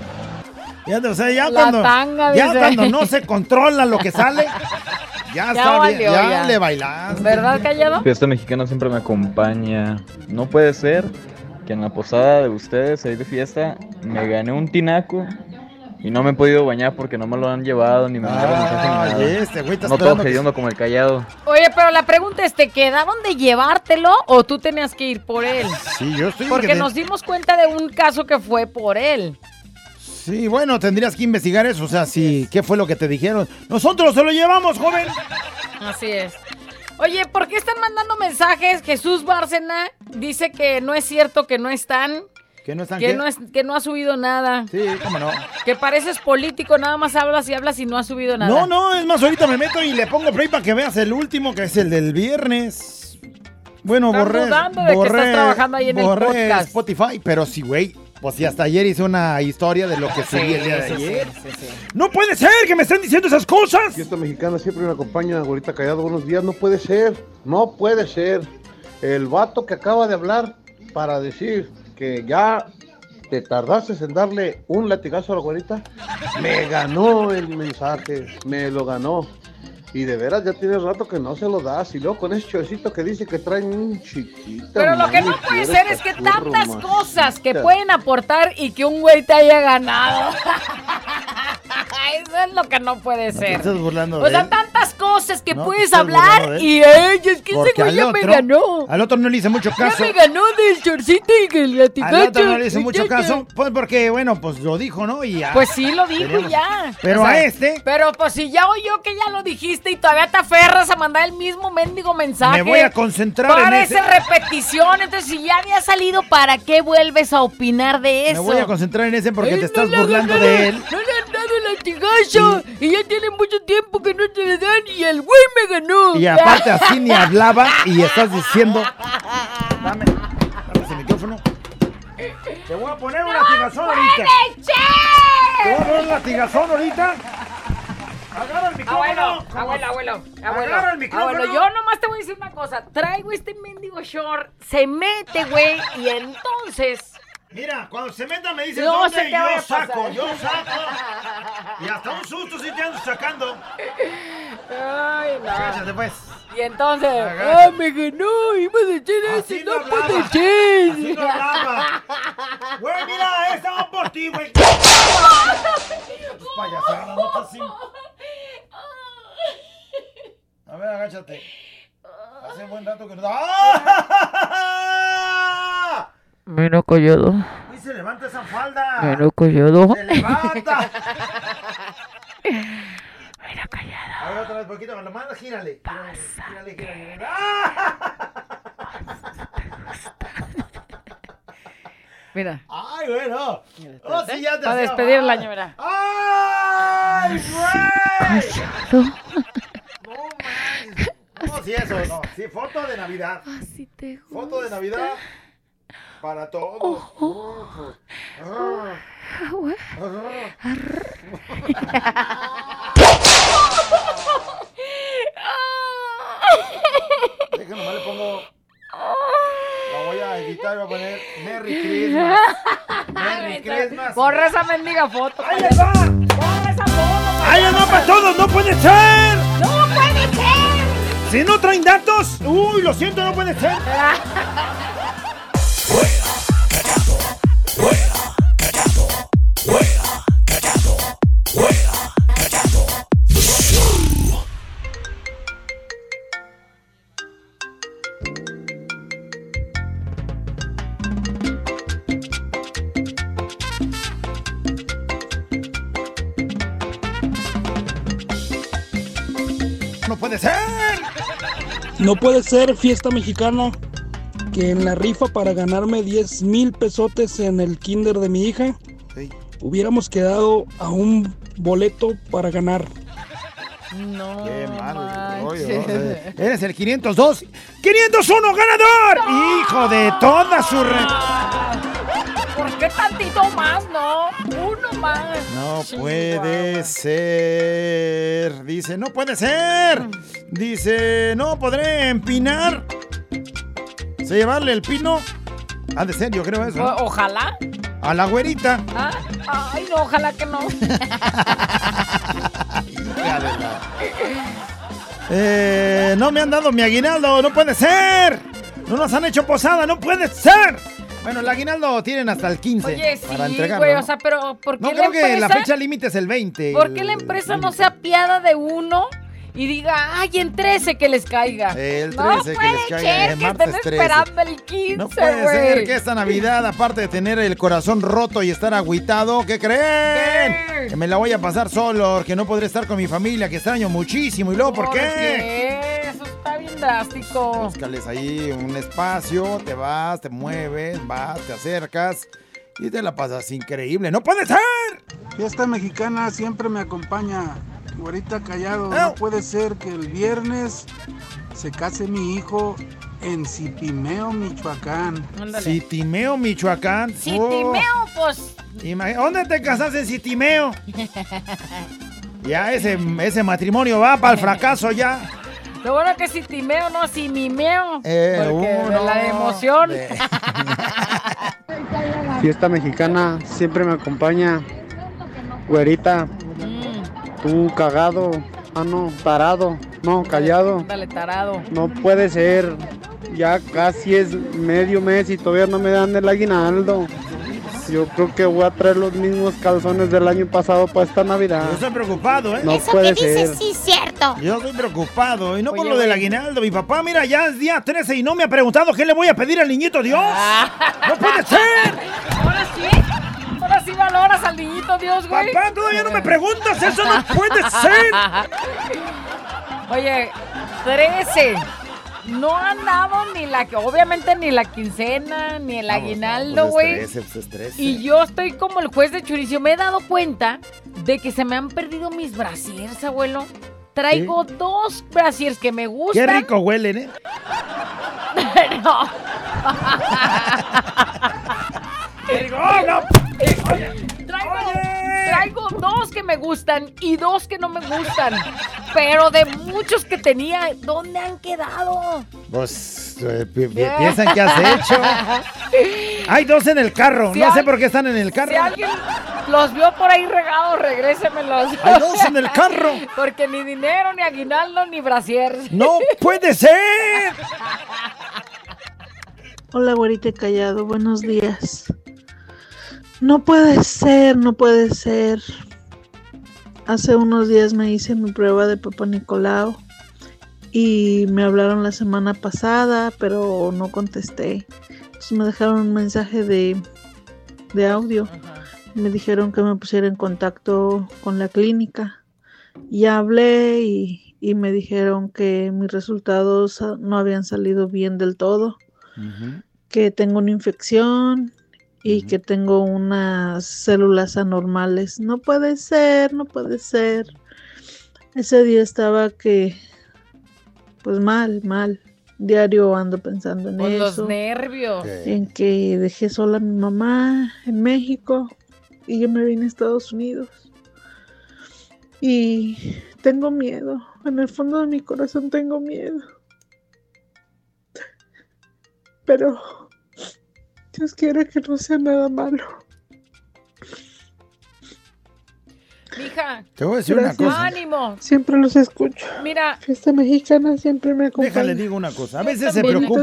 Ya, o sea, ya La cuando, tanga, ya cuando no se controla lo que sale, ya, Ya está valió, bien. Ya, ya. le bailaste. ¿Verdad, Callado? Fiesta mexicana siempre me acompaña. No puede ser que en la posada de ustedes, ahí de fiesta, me gané un tinaco y no me he podido bañar porque no me lo han llevado ni me este güey está no todo que- como el callado. Oye, pero la pregunta es, ¿te quedaron de llevártelo o tú tenías que ir por él? Sí, yo estoy... Porque te- nos dimos cuenta de un caso que fue por él. Sí, bueno, tendrías que investigar eso. O sea, sí, ¿qué fue lo que te dijeron? Nosotros se lo llevamos, joven. Así es. Oye, ¿por qué están mandando mensajes? Jesús Bárcena dice que no es cierto que no están, Que no están que no, es, que no ha subido nada. Sí, cómo no. Que pareces político, nada más hablas y hablas y no ha subido nada. No, no, es más, ahorita me meto y le pongo play para que veas el último, que es el del viernes. Bueno, Están borré. dudando de que borré, estás trabajando ahí en el podcast. Spotify, pero sí, güey. Pues sí, hasta ayer hice una historia de lo que Sí, subí el día de sí, ayer. sí, sí, sí. ¡No puede ser que me estén diciendo esas cosas! Fiesta mexicana siempre me acompaña, ahorita callado, buenos días, no puede ser, no puede ser. El vato que acaba de hablar para decir que ya te tardaste en darle un latigazo a la güerita, me ganó el mensaje, me lo ganó. Y de veras ya tiene rato que no se lo das. Y luego con ese chorcito que dice que traen un chiquito. Pero lo que no puede ser es que tantas cosas que pueden aportar y que un güey te haya ganado. Eso es lo que no puede ser. estás burlando O sea, tantas cosas que No, puedes hablar y ey, es que ese güey al ya me ganó. al otro no le hice mucho Ya caso. me ganó del chorcito y el Al latigacho. otro no le hice mucho Ya, ya. caso, pues porque, bueno, pues lo dijo, ¿no? Y ya. Pues sí, lo dijo Teníamos- ya. Pero O sea, a este, Pero pues si ya oyó que ya lo dijiste y todavía te aferras a mandar el mismo mendigo mensaje. me voy a concentrar en Parece ese. repetición, entonces si ya había salido, ¿para qué vuelves a opinar de Me eso? voy a concentrar en ese porque te no estás burlando de él. No le han dado el latigazo y ya tiene mucho tiempo que no te le dan y el güey me ganó. Y aparte así ni hablaba y estás diciendo. Dame, dame ese micrófono. Te voy a poner un latigazón ahorita. Te voy a poner un latigazón ahorita. micrófono. Abuelo, abuelo, abuelo, abuelo. Agarra el micrófono. Abuelo, yo nomás te voy a decir una cosa. Traigo este mendigo short, se mete, güey, y entonces... Mira, cuando se meta me dices No dónde vaya yo a saco, yo saco. Y hasta un susto si te ando sacando. Ay, no. Cállate, pues. Y entonces. ¡ay, me ganó! ¡Iba a ese! no ¡No puede! Así no hablaba. Güey, mira, esta va por ti, güey. No estás así. A ver, agáchate. Hace buen rato que no. ¡Ah! Mira, callado. Y se levanta esa falda. Mira, callado. Se levanta. Mira, callado. A ver, otra vez, poquito, me lo manda, gírale. Gírale, gírale, gírale. ¡Ah! Mira. Ay, bueno. Oh, sí, ya te Para despedir el año, mira. ¡Ay, güey! No, sí, eso, no. Sí, foto de Navidad. Así te Foto de Navidad para todos. Ah. Deja nomás le pongo. La voy a editar y voy a poner Merry Christmas. Merry Christmas. Borra esa mendiga foto. ¡Ahí les va! ¡Borra esa foto! ¡Ahí les va para todos! ¡No puede ser! ¡No puede ser! Si no traen datos, uy, lo siento, no puede ser. No puede ser. No puede ser fiesta mexicana que en la rifa para ganarme 10 mil pesotes en el kinder de mi hija hubiéramos quedado a un boleto para ganar. No. Qué oye. Eres el 502. ¡501 ganador! ¡Hijo de toda su re... ¿Por qué tantito más, no? Uno más. No puede ser. Dice, no puede ser. Dice, no podré empinar. ¿Se llevarle el pino? Ha de ser, yo creo eso. ¿no? O- Ojalá. A la güerita. Ah, Ay, no, ojalá que no. Eh, no me han dado mi aguinaldo, no puede ser. No nos han hecho posada, no puede ser. Bueno, el aguinaldo tienen hasta el 15 Oye, sí, para entregarlo. güey, ¿no? o sea, pero ¿por qué no, la creo que la fecha límite es el 20. ¿Por qué la empresa no se apiada de uno y diga, ay, en 13 que les caiga? El no 13 que puede les caiga, ser el que martes estén 13. esperando el 15, No puede ser que esta Navidad, aparte de tener el corazón roto y estar agüitado, ¿qué creen? Que me la voy a pasar solo, que no podré estar con mi familia, que extraño muchísimo. ¿Y luego por qué? qué? Eso está bien drástico. Búscales ahí un espacio, te vas, te mueves, vas, te acercas y te la pasas increíble. ¡No puede ser! Fiesta mexicana siempre me acompaña. Ahorita callado, no puede ser que el viernes se case mi hijo en Cipimeo, Michoacán. Citimeo, Michoacán. Citimeo, pues. Oh, imagi- ¿Dónde te casaste en Citimeo? Ya ese, ese matrimonio va para el fracaso ya. Lo bueno que si timeo, no si mimeo. Eh, porque la emoción. de- Fiesta mexicana siempre me acompaña. Güerita, tú cagado. Ah, no, tarado. No, callado. Dale, tarado. No puede ser. Ya casi es medio mes y todavía no me dan el aguinaldo. Yo creo que voy a traer los mismos calzones del año pasado para esta Navidad. Yo estoy preocupado, ¿eh? No puede ser. sí, cierto. Yo estoy preocupado. Y no por Oye, lo del aguinaldo. Mi papá, mira, ya es día 13 y no me ha preguntado qué le voy a pedir al niñito Dios. Ah. ¡No puede ser! Ahora sí. Ahora sí valoras al niñito Dios, güey. Papá, todavía no me preguntas. Eso no puede ser. Oye, 13. No han dado ni la que, obviamente ni la quincena, ni el aguinaldo, güey. Pues es 13, pues es 13. Y yo estoy como el juez de churicio. Me he dado cuenta de que se me han perdido mis brasiers, abuelo. Traigo dos brasiers que me Qué gustan. rico huelen, ¿eh? no. Qué rico. ¡Oh, no! Traigo, traigo dos que me gustan y dos que no me gustan. Pero de muchos que tenía, ¿dónde han quedado? Pues eh, pi- pi- piensan que has hecho. Hay dos en el carro. Si no sé por qué están en el carro. Si alguien los vio por ahí regados, regrésemelos. Hay dos en el carro. Porque ni dinero, ni aguinaldo, ni brasier. ¡No puede ser! Hola, güerita callado, buenos días. No puede ser, no puede ser. Hace unos días me hice mi prueba de Papá Nicolau y me hablaron la semana pasada, pero no contesté. Entonces me dejaron un mensaje de, de audio. Me dijeron que me pusiera en contacto con la clínica. Y hablé y, y me dijeron que mis resultados no habían salido bien del todo que tengo una infección y que tengo unas células anormales. No puede ser, no puede ser. Ese día estaba que, pues mal, mal. Diario ando pensando en Con los eso. nervios. En que dejé sola a mi mamá en México y yo me vine a Estados Unidos. Y tengo miedo. En el fondo de mi corazón tengo miedo. Pero Dios quiera que no sea nada malo. Mija. Te voy a decir una cosa. Ánimo. Siempre los escucho. Mira. Fiesta mexicana siempre me acompaña. Déjale, digo una cosa. A veces se preocupa.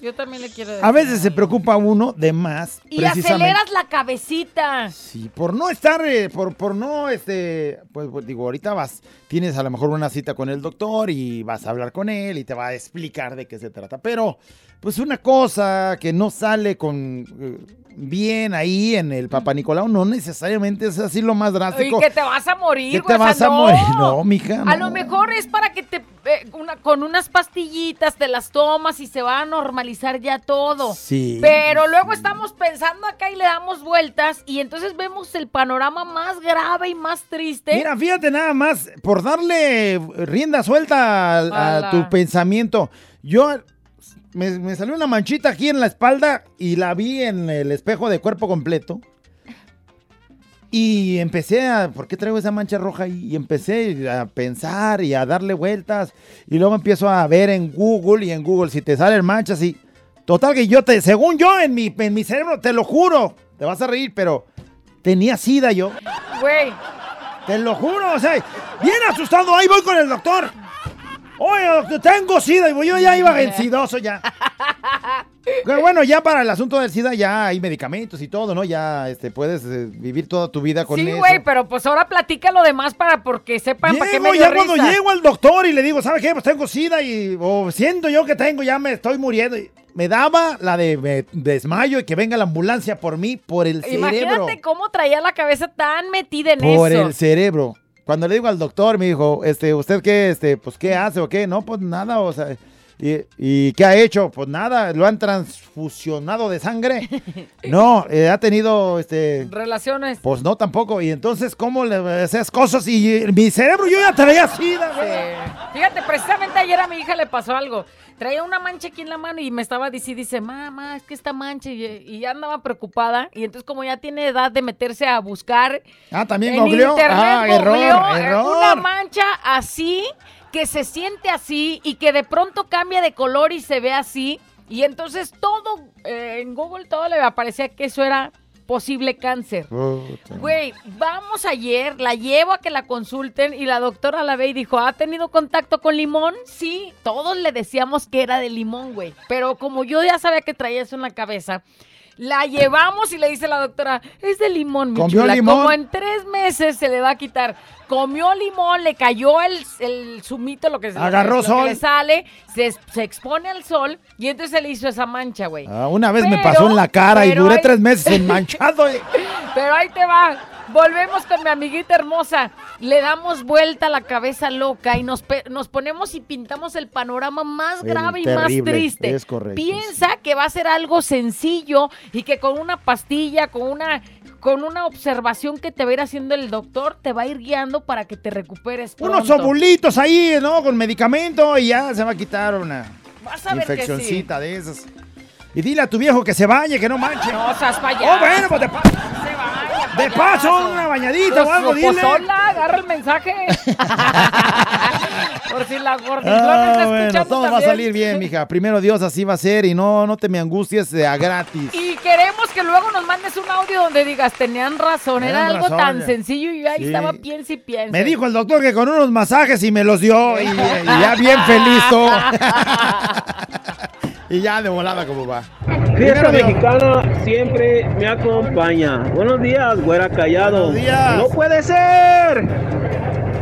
Yo también le quiero decir. A veces se preocupa uno de más. Y aceleras la cabecita. Sí, por no estar, eh, por, por no, este, pues, pues, digo, ahorita vas, tienes a lo mejor una cita con el doctor y vas a hablar con él y te va a explicar de qué se trata. Pero, pues una cosa que no sale con eh, bien ahí en el Papa Nicolau, no necesariamente es así lo más Y drástico. que te vas a morir, ¿Qué güey, te vas a no. morir? No, mija. A lo mejor es para que te eh, una- con unas pastillitas te las tomas y se va a normalizar ya todo. Sí. Pero luego estamos pensando acá y le damos vueltas y entonces vemos el panorama más grave y más triste. Mira, fíjate nada más, por darle rienda suelta a, tu pensamiento. Yo me, me salió una manchita aquí en la espalda y la vi en el espejo de cuerpo completo. Y empecé a, ¿por qué traigo esa mancha roja ahí? Y empecé a pensar y a darle vueltas. Y luego empiezo a ver en Google y en Google si te salen manchas y... Total que yo te, según yo en mi, en mi cerebro, te lo juro, te vas a reír, pero tenía sida yo. Güey. Te lo juro, o sea, bien asustado, ahí voy con el doctor. Oye, doctor, tengo sida, y yo ya iba vencidoso ya. Que Bueno, ya para el asunto del SIDA ya hay medicamentos y todo, ¿no? Ya este, puedes eh, vivir toda tu vida con Sí, eso. güey, pero pues ahora platica lo demás para porque sepan para qué me dio ya cuando llego al doctor y le digo, ¿sabe qué? Pues tengo sida y o siento yo que tengo, ya me estoy muriendo. Y me daba la de me desmayo y que venga la ambulancia por mí, por el cerebro. Imagínate cómo traía la cabeza tan metida en Por eso. el cerebro. Cuando le digo al doctor, me dijo, este, ¿usted qué, este, pues qué hace o qué? No, pues nada, o sea, ¿y, y qué ha hecho? Pues nada, lo han transfusionado de sangre. No, eh, ha tenido, este, Relaciones. pues no tampoco. Y entonces, ¿cómo le esas cosas? Y mi cerebro yo ya traía sida, güey. Fíjate, precisamente ayer a mi hija le pasó algo. Traía una mancha aquí en la mano y me estaba diciendo, dice, mamá, es que esta mancha, y, y ya andaba preocupada. Y entonces como ya tiene edad de meterse a buscar Ah, también en googleó. internet, Ah, googleó, eh, error. una mancha así, que se siente así y que de pronto cambia de color y se ve así. Y entonces todo, eh, en Google todo le aparecía que eso era posible cáncer. Güey, vamos ayer, la llevo a que la consulten y la doctora la ve y dijo, ¿ha tenido contacto con limón? Sí, todos le decíamos que era de limón, güey. Pero como yo ya sabía que traía eso en la cabeza, la llevamos y le dice la doctora, es de limón, mi ¿Comió chula. limón? Como en tres meses se le va a quitar. Comió limón, le cayó el, el zumito, lo que, que- Agarró lo que sol. le sale, se, se expone al sol y entonces se le hizo esa mancha, güey. Ah, una vez me pasó en la cara y duré hay- tres meses enmanchado. eh. Pero ahí te va. Volvemos con mi amiguita hermosa. Le damos vuelta a la cabeza loca y nos, pe- nos ponemos y pintamos el panorama más El grave y terrible, más triste. es correcto, Piensa que va a ser algo sencillo y que con una pastilla, con una, con una observación que te va a ir haciendo el doctor, te va a ir guiando para que te recuperes pronto. Unos ovulitos ahí, ¿no? Con medicamento y ya se va a quitar una Vas a ver que sí. infeccioncita de esas. Y dile a tu viejo que se bañe, que no manche. No seas payaso. Oh, bueno, pues te pa- Se vaya, De paso, una bañadita o algo, Pues, dile. pues, hola, agarra el mensaje. Por si la gordiflón Ah, está bueno, escuchando todo va a también. salir bien, mija. Primero Dios, así va a ser y no, no te me angusties de a gratis. Y queremos que luego nos mandes un audio donde digas, tenían razón, era Tenían algo razón, tan ya. sencillo y yo ahí Sí. estaba piensa y piensa. Me dijo el doctor que con unos masajes y me los dio y, y ya bien feliz todo. y ya de volada como va. Fiesta mexicana siempre me acompaña. Buenos días, güera callado. Buenos días. No puede ser.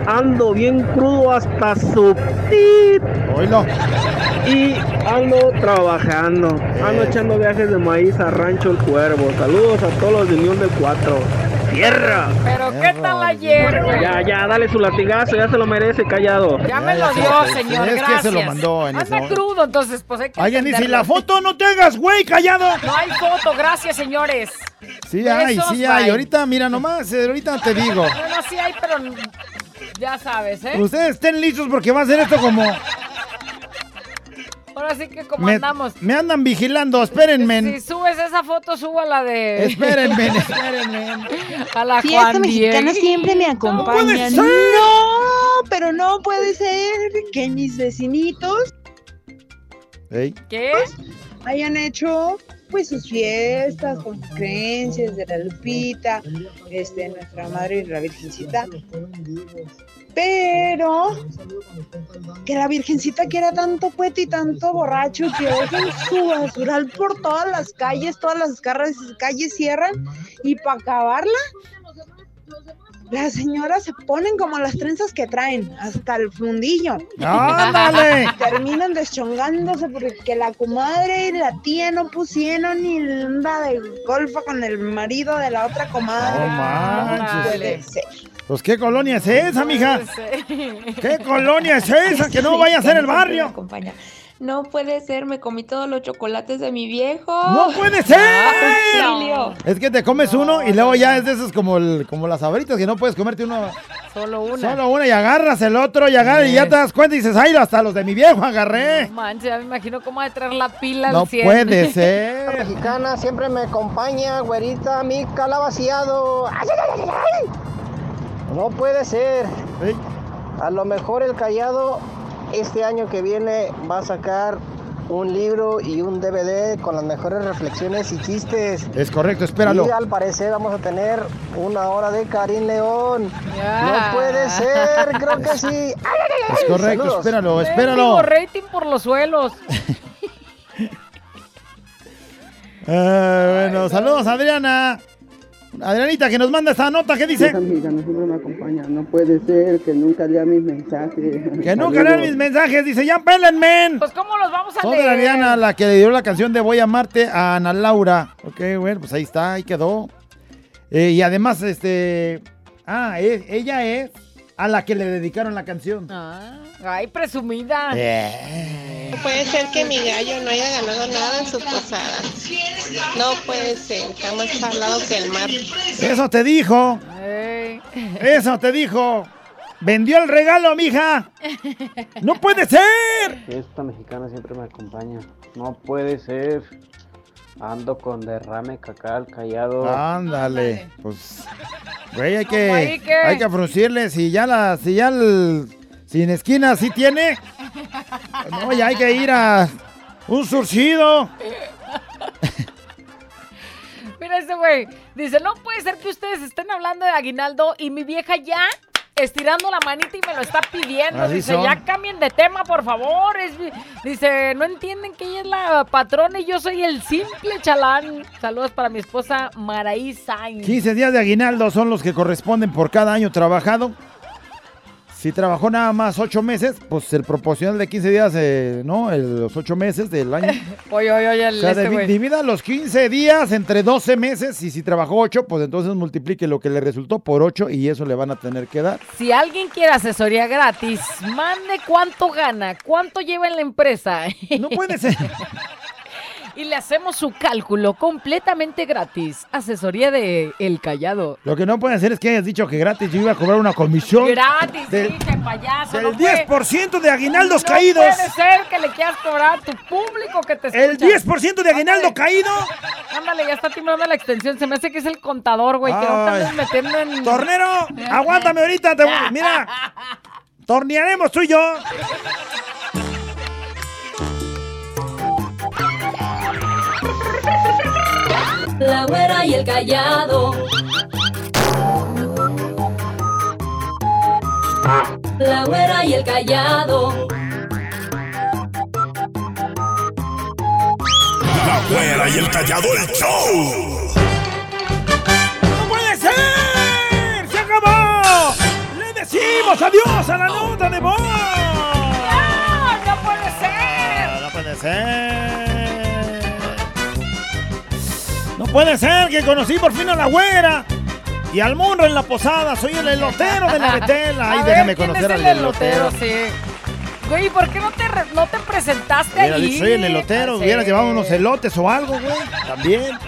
Ando bien crudo hasta su pit. Oílo. Y ando trabajando. Ando echando viajes de maíz a Rancho El Cuervo. Saludos a todos los de Unión del 4. ¡Tierra! Pero qué tal ayer, güey. Ya, ya, dale su latigazo, ya se lo merece, callado. Ya me lo dio, se- señor, es que gracias. se lo mandó en ese Anda crudo, entonces, pues hay que Alguien dice, ¿y entenderlo. la foto no te hagas, güey, callado? No hay foto, gracias, señores. Sí hay, sí hay. Ahorita, mira nomás, eh, ahorita te digo. Bueno, sí hay, pero ya sabes, ¿eh? Ustedes estén listos porque va a ser esto como... Ahora sí que como Me, andamos. me andan vigilando, espérenme. Si subes esa foto, subo a la de... Espérenme, espérenme. A la Fiesta Juan mexicana siempre me acompaña. puede ser. No, pero no puede ser que mis vecinitos. ¿Qué? hayan hecho pues sus fiestas con sus creencias de la Lupita, este, nuestra madre y la Virgencita. Pero que la Virgencita quiera tanto puete y tanto borracho que dejen su basural por todas las calles, todas las calles cierran y para acabarla las señoras se ponen como las trenzas que traen, hasta el fundillo. ¡Ándale! Terminan deschongándose porque la comadre y la tía no pusieron ni anda de golfa con el marido de la otra comadre. No manches. puede ser. Pues qué colonia es esa, mija. ¿Qué colonia es esa? Que no vaya a ser el barrio. acompaña. No puede ser, me comí todos los chocolates de mi viejo. ¡No puede ser! Auxilio. Es que te comes uno y luego ya es de esos como, el, como las abritas que no puedes comerte uno. Solo una. Solo una y agarras el otro y agarras y ya te das cuenta y dices, ay, hasta los de mi viejo agarré. No manches, ya me imagino cómo va a traer la pila al No 100. puede ser. mexicana siempre me acompaña, güerita, mi calabaciado. ¡Ay, ay, ay, ay, ay! No puede ser. A lo mejor el callado este año que viene va a sacar un libro y un DVD con las mejores reflexiones y chistes. Es correcto, espéralo. Y al parecer vamos a tener una hora de Karim León. Ya. No puede ser, creo que sí. ¡Ay, ay, ay, ay! Es correcto, Saludos. espéralo, espéralo. rating por los suelos. Eh, bueno, saludos, Adriana. Adrianita, que nos manda esta nota, ¿qué dice? Esa mexicana siempre me acompaña. No puede ser que nunca lea mis mensajes. Que nunca lean mis mensajes, dice, ya pélenme. Pues, ¿cómo los vamos a Son leer? la Adriana, la que le dio la canción de Voy a amarte a Ana Laura. Ok, bueno, pues ahí está, ahí quedó. Eh, y además, este. Ah, e- ella es a la que le dedicaron la canción. Ah, ay, presumida. Eh. No puede ser que mi gallo no haya ganado nada en su posada. No puede ser, está más salado que el mar. Eso te dijo. Eso te dijo. Vendió el regalo, mija. No puede ser. Esta mexicana siempre me acompaña. No puede ser. Ando con derrame cacal callado. Ándale. Pues, güey, hay ¿Cómo ahí que, qué? hay que fruncirle. Si ya la, si ya el, sin esquina sí tiene, no, ya hay que ir a un surcido. Mira ese güey. Dice, no puede ser que ustedes estén hablando de aguinaldo y mi vieja ya estirando la manita y me lo está pidiendo. Así dice, son. ya cambien de tema, por favor. Es- dice, no entienden que ella es la patrona y yo soy el simple chalán. Saludos para mi esposa Maraí Sainz. 15 días de aguinaldo son los que corresponden por cada año trabajado. Si trabajó nada más 8 meses, pues el proporcional de 15 días, eh, ¿no? El- los 8 meses del año. Oye, oye, oye, el O sea, este divida los 15 días entre 12 meses y si trabajó 8, pues entonces multiplique lo que le resultó por 8 y eso le van a tener que dar. Si alguien quiere asesoría gratis, mande cuánto gana, cuánto lleva en la empresa. No puede ser. y le hacemos su cálculo completamente gratis. Asesoría de El Callado. Lo que no puede hacer es que hayas dicho que gratis yo iba a cobrar una comisión. Gratis, del- dije payaso. del no puede- 10% de aguinaldos no caídos. puede ser que le quieras cobrar a tu público que te escucha. El 10% de aguinaldo caído Ándale, ya está timbrando la extensión. Se me hace que es el contador, güey. Que no metiendo en. Tornero, aguántame ahorita. te mira, tornearemos tú y yo. La güera y el callado. La güera y el callado. La güera y el callado, el show. ¡No puede ser! ¡Se acabó! ¡Le decimos adiós a la nota de voz! ¡No! ¡No puede ser! No puede ser. Puede ser que conocí por fin a la güera. Y al monro en la posada, soy el elotero de la Betela. Ay, déjame ver, ¿quién conocer al el elotero. elotero, sí. Güey, ¿por qué no te, re- no te presentaste Hubiera dicho, soy el elotero, Sí. hubieras llevado unos elotes o algo, güey. También.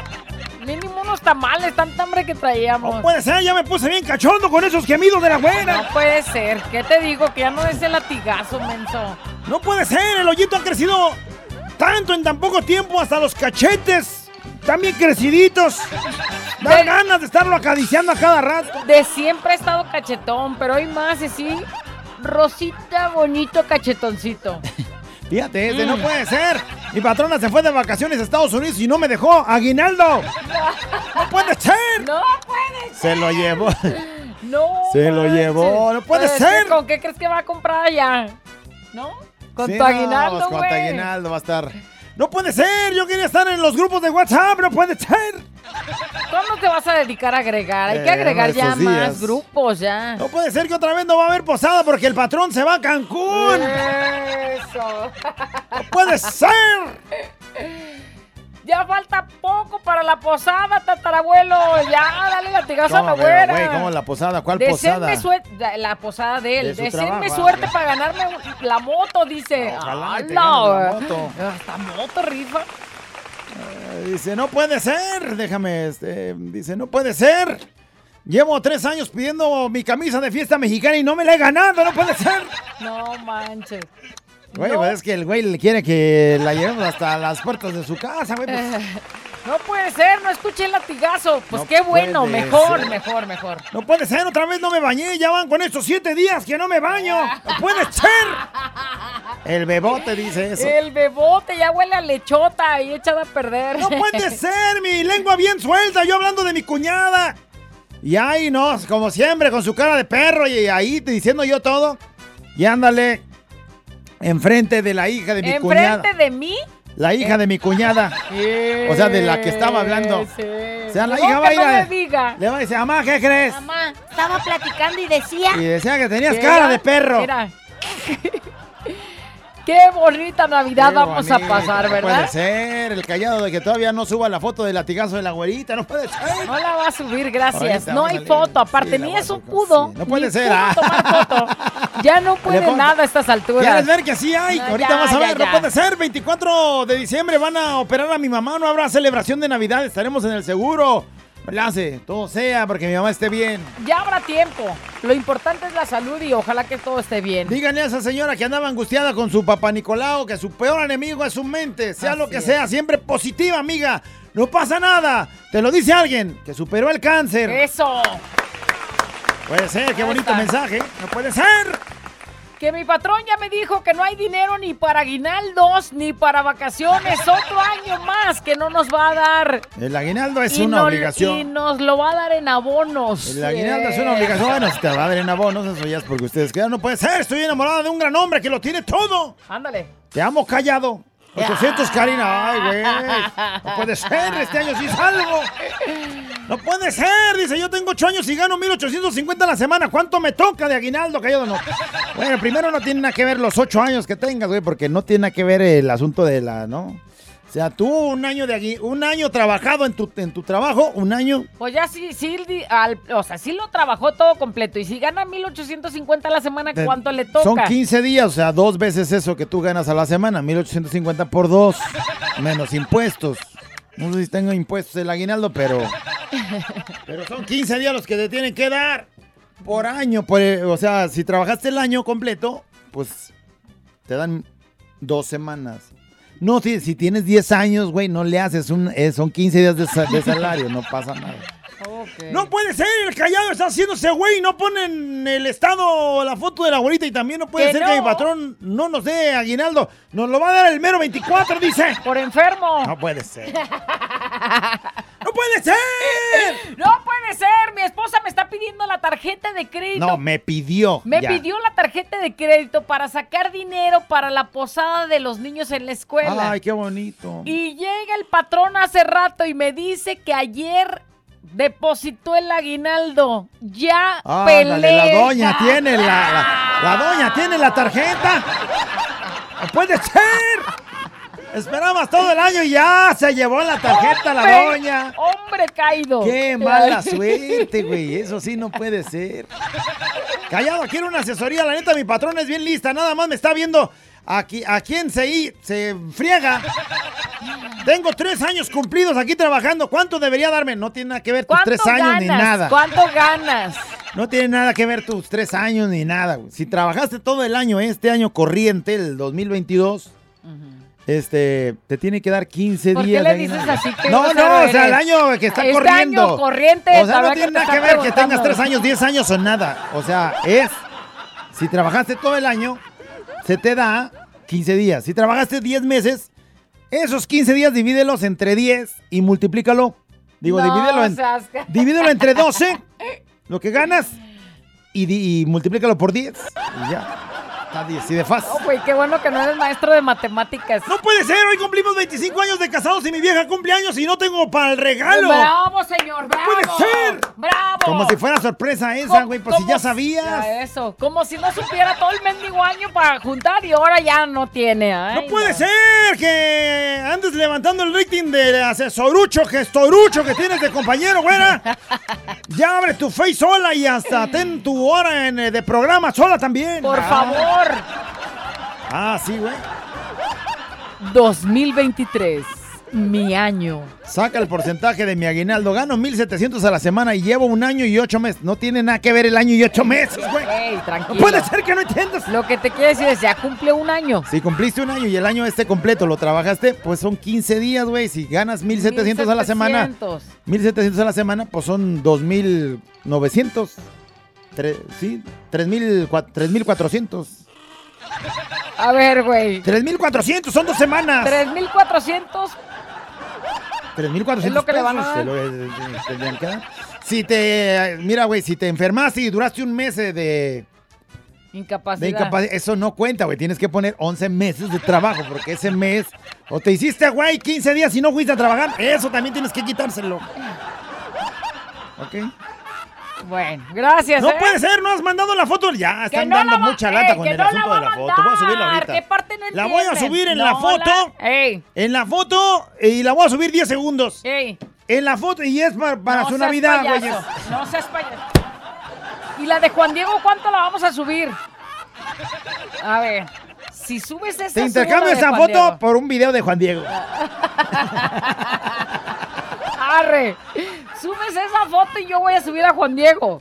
Mínimo unos tamales, tanta hambre que traíamos. No puede ser, ya me puse bien cachondo con esos gemidos de la güera. No puede ser. ¿Qué te digo? Que ya no es el latigazo, menso. No puede ser, el hoyito ha crecido tanto en tan poco tiempo, hasta los cachetes, también creciditos. Da ganas de estarlo acariciando a cada rato. De siempre ha estado cachetón, pero hoy más así. Rosita, bonito, cachetoncito. Fíjate, este no Mm. puede ser. Mi patrona se fue de vacaciones a Estados Unidos y no me dejó. Aguinaldo. No puede ser. No puede Se lo llevó. No. Se lo llevó, no puede ser. ¿Con qué crees que va a comprar allá? ¿No? Con Sí, tu aguinaldo. Con tu aguinaldo va a estar. No puede ser. Yo quería estar en los grupos de WhatsApp. No puede ser. ¿Cuándo te vas a dedicar a agregar? Hay que agregar ya días. más grupos, ya. No puede ser que otra vez no va a haber posada porque el patrón se va a Cancún. Eso. No puede ser. Ya falta poco para la posada, tatarabuelo. Ya, dale latigazo a la ¿Cómo, pero, güera. güey? ¿Cómo la posada? ¿Cuál Desearme posada? suerte, la- posada de él. De suerte ah. para ganarme la moto, dice. Ojalá ¡Hala! ganes la moto. Hasta moto rifa. Eh, Dice, no puede ser. Déjame, este, dice, no puede ser. Llevo tres años pidiendo mi camisa de fiesta mexicana y no me la he ganado. No puede ser. No manches. Güey, No. pues es que el güey le quiere que la llevemos hasta las puertas de su casa, güey. pues. No puede ser, no escuché el latigazo. Pues No qué bueno, mejor, ser. mejor, mejor. No puede ser, otra vez no me bañé. Ya van con estos siete días que no me baño. No puede ser. El bebote dice eso. El bebote ya huele a lechota y echada a perder. No puede ser, mi lengua bien suelta. Yo hablando de mi cuñada. Y ahí no, como siempre, con su cara de perro y ahí diciendo yo todo. Y ándale, enfrente de la hija de mi cuñada. Enfrente de mí. La hija de mi cuñada. O sea, de la que estaba hablando. Sí. O sea, la No, hija va a ir no a- me diga. Le va a decir, mamá, ¿qué crees? Mamá, estaba platicando y decía... Y decía que tenías ¿Qué cara de perro. Mira. Qué bonita Navidad Qué vamos a pasar, No puede ¿verdad? ser, el callado de que todavía no suba la foto del latigazo de la güerita, no puede ser. No la va a subir, gracias. Ahorita no hay foto, aparte Sí, ni eso pudo. No puede ni ser. pudo ah. tomar foto. Ya no puede nada a estas alturas. ¿Quieres ver que sí hay? No, Ahorita ya, vas a ya, ver, ya. no puede ser. 24 de diciembre van a operar a mi mamá, no habrá celebración de Navidad, estaremos en el seguro. Lance, todo sea porque mi mamá esté bien. Ya habrá tiempo. Lo importante es la salud y ojalá que todo esté bien. Díganle a esa señora que andaba angustiada con su papá Nicolau que su peor enemigo es su mente, sea Así lo que es. sea, siempre positiva, amiga. No pasa nada. Te lo dice alguien que superó el cáncer. Eso. Puede ser, qué Ahí bonito está. mensaje. No puede ser. Que mi patrón ya me dijo que no hay dinero ni para aguinaldos ni para vacaciones. Otro año más que no nos va a dar. El aguinaldo es Y una no- obligación. Y nos lo va a dar en abonos. El aguinaldo es una obligación. Bueno, si te va a dar en abonos, eso ya es porque ustedes quedan. No puede ser. Estoy enamorada de un gran hombre que lo tiene todo. Ándale. Te amo callado. 800, Karina. Ay, güey. No puede ser. Este año sí salgo. No puede ser. Dice, yo tengo 8 años y gano 1850 a la semana. ¿Cuánto me toca de aguinaldo, callado? No. Bueno, primero no tiene nada que ver los 8 años que tengas, güey, porque no tiene nada que ver el asunto de la, ¿no? O sea, tú un año de agui- un año trabajado en tu, en tu trabajo, un año Pues ya sí, sí, al- o sea, sí lo trabajó todo completo. Y si gana 1850 a la semana, ¿cuánto le toca? Son 15 días, o sea, dos veces eso que tú ganas a la semana, 1850 por dos, menos impuestos. No sé si tengo impuestos el aguinaldo, pero, pero son 15 días los que te tienen que dar por año. por- o sea, si trabajaste el año completo, pues te dan dos semanas. No, si, si tienes 10 años, güey, no le haces un, eh, son 15 días de, sa- de salario, no pasa nada. No puede ser, el callado está haciéndose güey, no ponen el estado la foto de la abuelita y también no puede Que ser que mi patrón no nos dé aguinaldo, nos lo va a dar el mero 24, dice. Por enfermo. No puede ser. ¡No puede ser! No puede ser. Mi esposa me está pidiendo la tarjeta de crédito. No, me pidió. Me ya. pidió la tarjeta de crédito para sacar dinero para la posada de los niños en la escuela. Ay, qué bonito. Y llega el patrón hace rato y me dice que ayer depositó el aguinaldo. Ya Ándale, pelea. la doña tiene la, la, la doña tiene la tarjeta. ¡No puede ser! Esperabas todo el año y ya se llevó la tarjeta la doña. Hombre caído. Qué mala suerte, güey. Eso sí no puede ser. Callado, quiero una asesoría. La neta, mi patrón es bien lista. Nada más me está viendo aquí, a quién se, se friega. Tengo tres años cumplidos aquí trabajando. ¿Cuánto debería darme? No tiene nada que ver tus ¿Cuánto tres años ni nada. ¿Cuánto ganas? No tiene nada que ver tus tres años ni nada. Si trabajaste todo el año, este año corriente, el 2022, este, te tiene que dar 15 ¿Por qué días. le dices así que No, no, o sea, el año que está Este corriendo. año corriente. O sea, no tiene nada que ver que tengas tres años, diez años o nada. O sea, es, si trabajaste todo el año, se te da 15 días. Si trabajaste 10 meses, esos 15 días divídelos entre 10 y multiplícalo. Digo, No divídelo, en- divídelo entre 12, lo que ganas, y, y multiplícalo por 10. Y ya. Está 10, y de fácil. No, güey, qué bueno que no eres maestro de matemáticas. No puede ser, hoy cumplimos 25 años de casados y mi vieja cumple años y no tengo para el regalo. Bravo, señor, bravo. puede ser! Bravo. Como si fuera sorpresa esa, ¿Cómo- güey, pues si ya sabías. ya eso, como si no supiera todo el mendigo año para juntar y ahora ya no tiene. Ay, No puede ser que andes levantando el rating del asesorucho, gestorucho que tienes de compañero, güera. Ya abre tu face sola y hasta ten tu hora en, eh, de programa sola también. Por Ah. favor. Ah, sí, güey. 2023, mi año. Saca el porcentaje de mi aguinaldo. Gano 1700 a la semana y llevo un año y ocho meses. No tiene nada que ver el año y ocho meses, güey. Ey, tranquilo. No puede ser que no entiendas. Lo que te quiero decir es, ya cumple un año. Si cumpliste un año y el año este completo lo trabajaste, pues son 15 días, güey. Si ganas 1700 a la semana, 1700. 1700 a la semana, pues son 2900. Tre- sí, 3000 cua- 3400. A ver, güey. 3400, son dos semanas. 3400. 3400 Es lo que le van a dar. lo- eh, dar. Si te, mira, güey, si te enfermaste y duraste un mes eh, de, Incapacidad. de incapacidad, eso no cuenta, güey. Tienes que poner 11 meses de trabajo, porque ese mes, o te hiciste, güey, 15 días y no fuiste a trabajar, eso también tienes que quitárselo. ¿Ok? Bueno, gracias. No ¿eh? puede ser, no has mandado la foto. Ya, están no dando mucha Ey, lata con el no asunto de la foto. Voy a subirla ahorita. ¿Qué parte no La voy a subir en la foto. la- Ey, En la foto y la voy a subir 10 segundos. ey. En la foto y es para, su Navidad, güey. No seas payaso. ¿Y la de Juan Diego cuánto la vamos a subir? A ver, si subes esa Te intercambio esa foto Diego. por un video de Juan Diego. Arre. Subes esa foto y yo voy a subir a Juan Diego.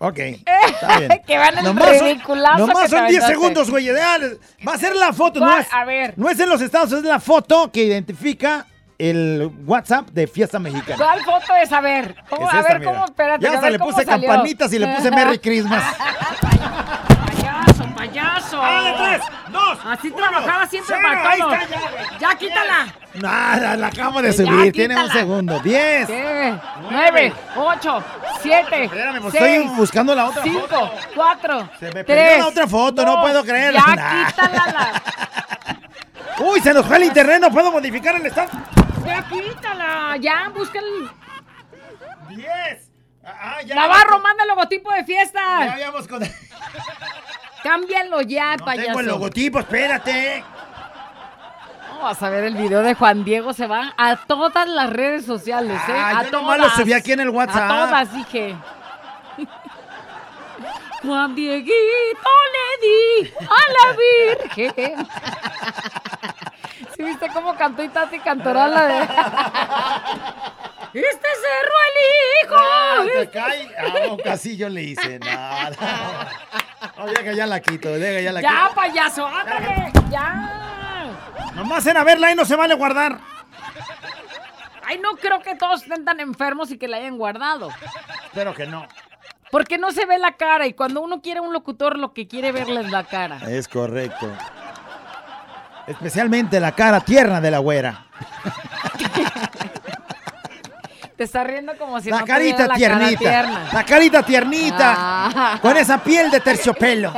Ok, está bien. que van el Nomás son, ridiculazo nomás que son 10 aventaste. segundos, güey. Va a ser la foto, no es, A ver. no es en los estados, es la foto que identifica el WhatsApp de Fiesta Mexicana. ¿Cuál foto es? A ver, ¿cómo- Es a esta, ver mira. cómo, espérate. Ya hasta le puse salió. campanitas y le puse Merry Christmas. Payaso, payaso. ¡Dale, tres, dos, Así uno, trabajaba siempre cero, para ahí todo. está, ya. Ya, quítala. Nada, la acabo de Ya, subir. Tiene un segundo. 10. ¿Qué? Nueve, ocho, siete, Espérame, pues seis, estoy buscando la otra cinco, foto. cuatro, Se me perdió tres, la otra foto, no dos, puedo creerlo. Ya, Nah. quítala. la- Uy, se nos fue el internet, no puedo modificar el estado. Ya, quítala. Ya, busca el... 10. Ah, ya. Navarro, manda el logotipo de fiesta. Ya habíamos con... Cámbialo ya, payaso. Tengo el logotipo, espérate. Vamos a ver el video de Juan Diego. Se va a todas las redes sociales, ¿eh? Ah, a yo nomás lo subí aquí en el WhatsApp. A todas, dije. Juan Dieguito le di a la Virgen. ¿Sí viste cómo cantó y Tati Cantoral la de... Este cerro el hijo. Ah, te cae. Ah, casi yo le hice nada. No, deja, ya la quito, deja, ya la Ya, quito. payaso, ándale, ya. Nomás en a verla y no se vale guardar. Ay, no creo que todos estén tan enfermos y que la hayan guardado. Espero que no. Porque no se ve la cara y cuando uno quiere un locutor lo que quiere verle es la cara. Es correcto. Especialmente la cara tierna de la güera. Te está riendo como si La no carita la tiernita. cara tierna. La carita tiernita. Ah. Con esa piel de terciopelo.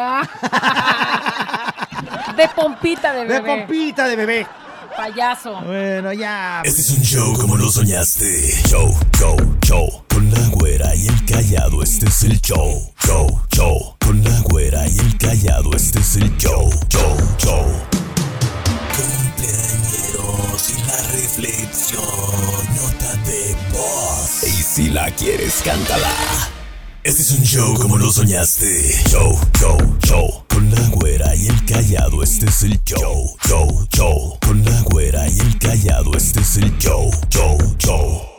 De pompita de De bebé. pompita de bebé. Payaso. Bueno, ya. Este es un show como lo soñaste. Show, show, show. Con la güera y el callado, este es el show. Show, show. Con la güera y el callado, este es el show. Show, show. Cumpleañeros y la reflexión. Nota de Y si la quieres, cántala. Este es un show como lo soñaste. Show, show, show. Con la güera y el callado, este es el show. Show, show. Con la güera y el callado, este es el show. Show, show.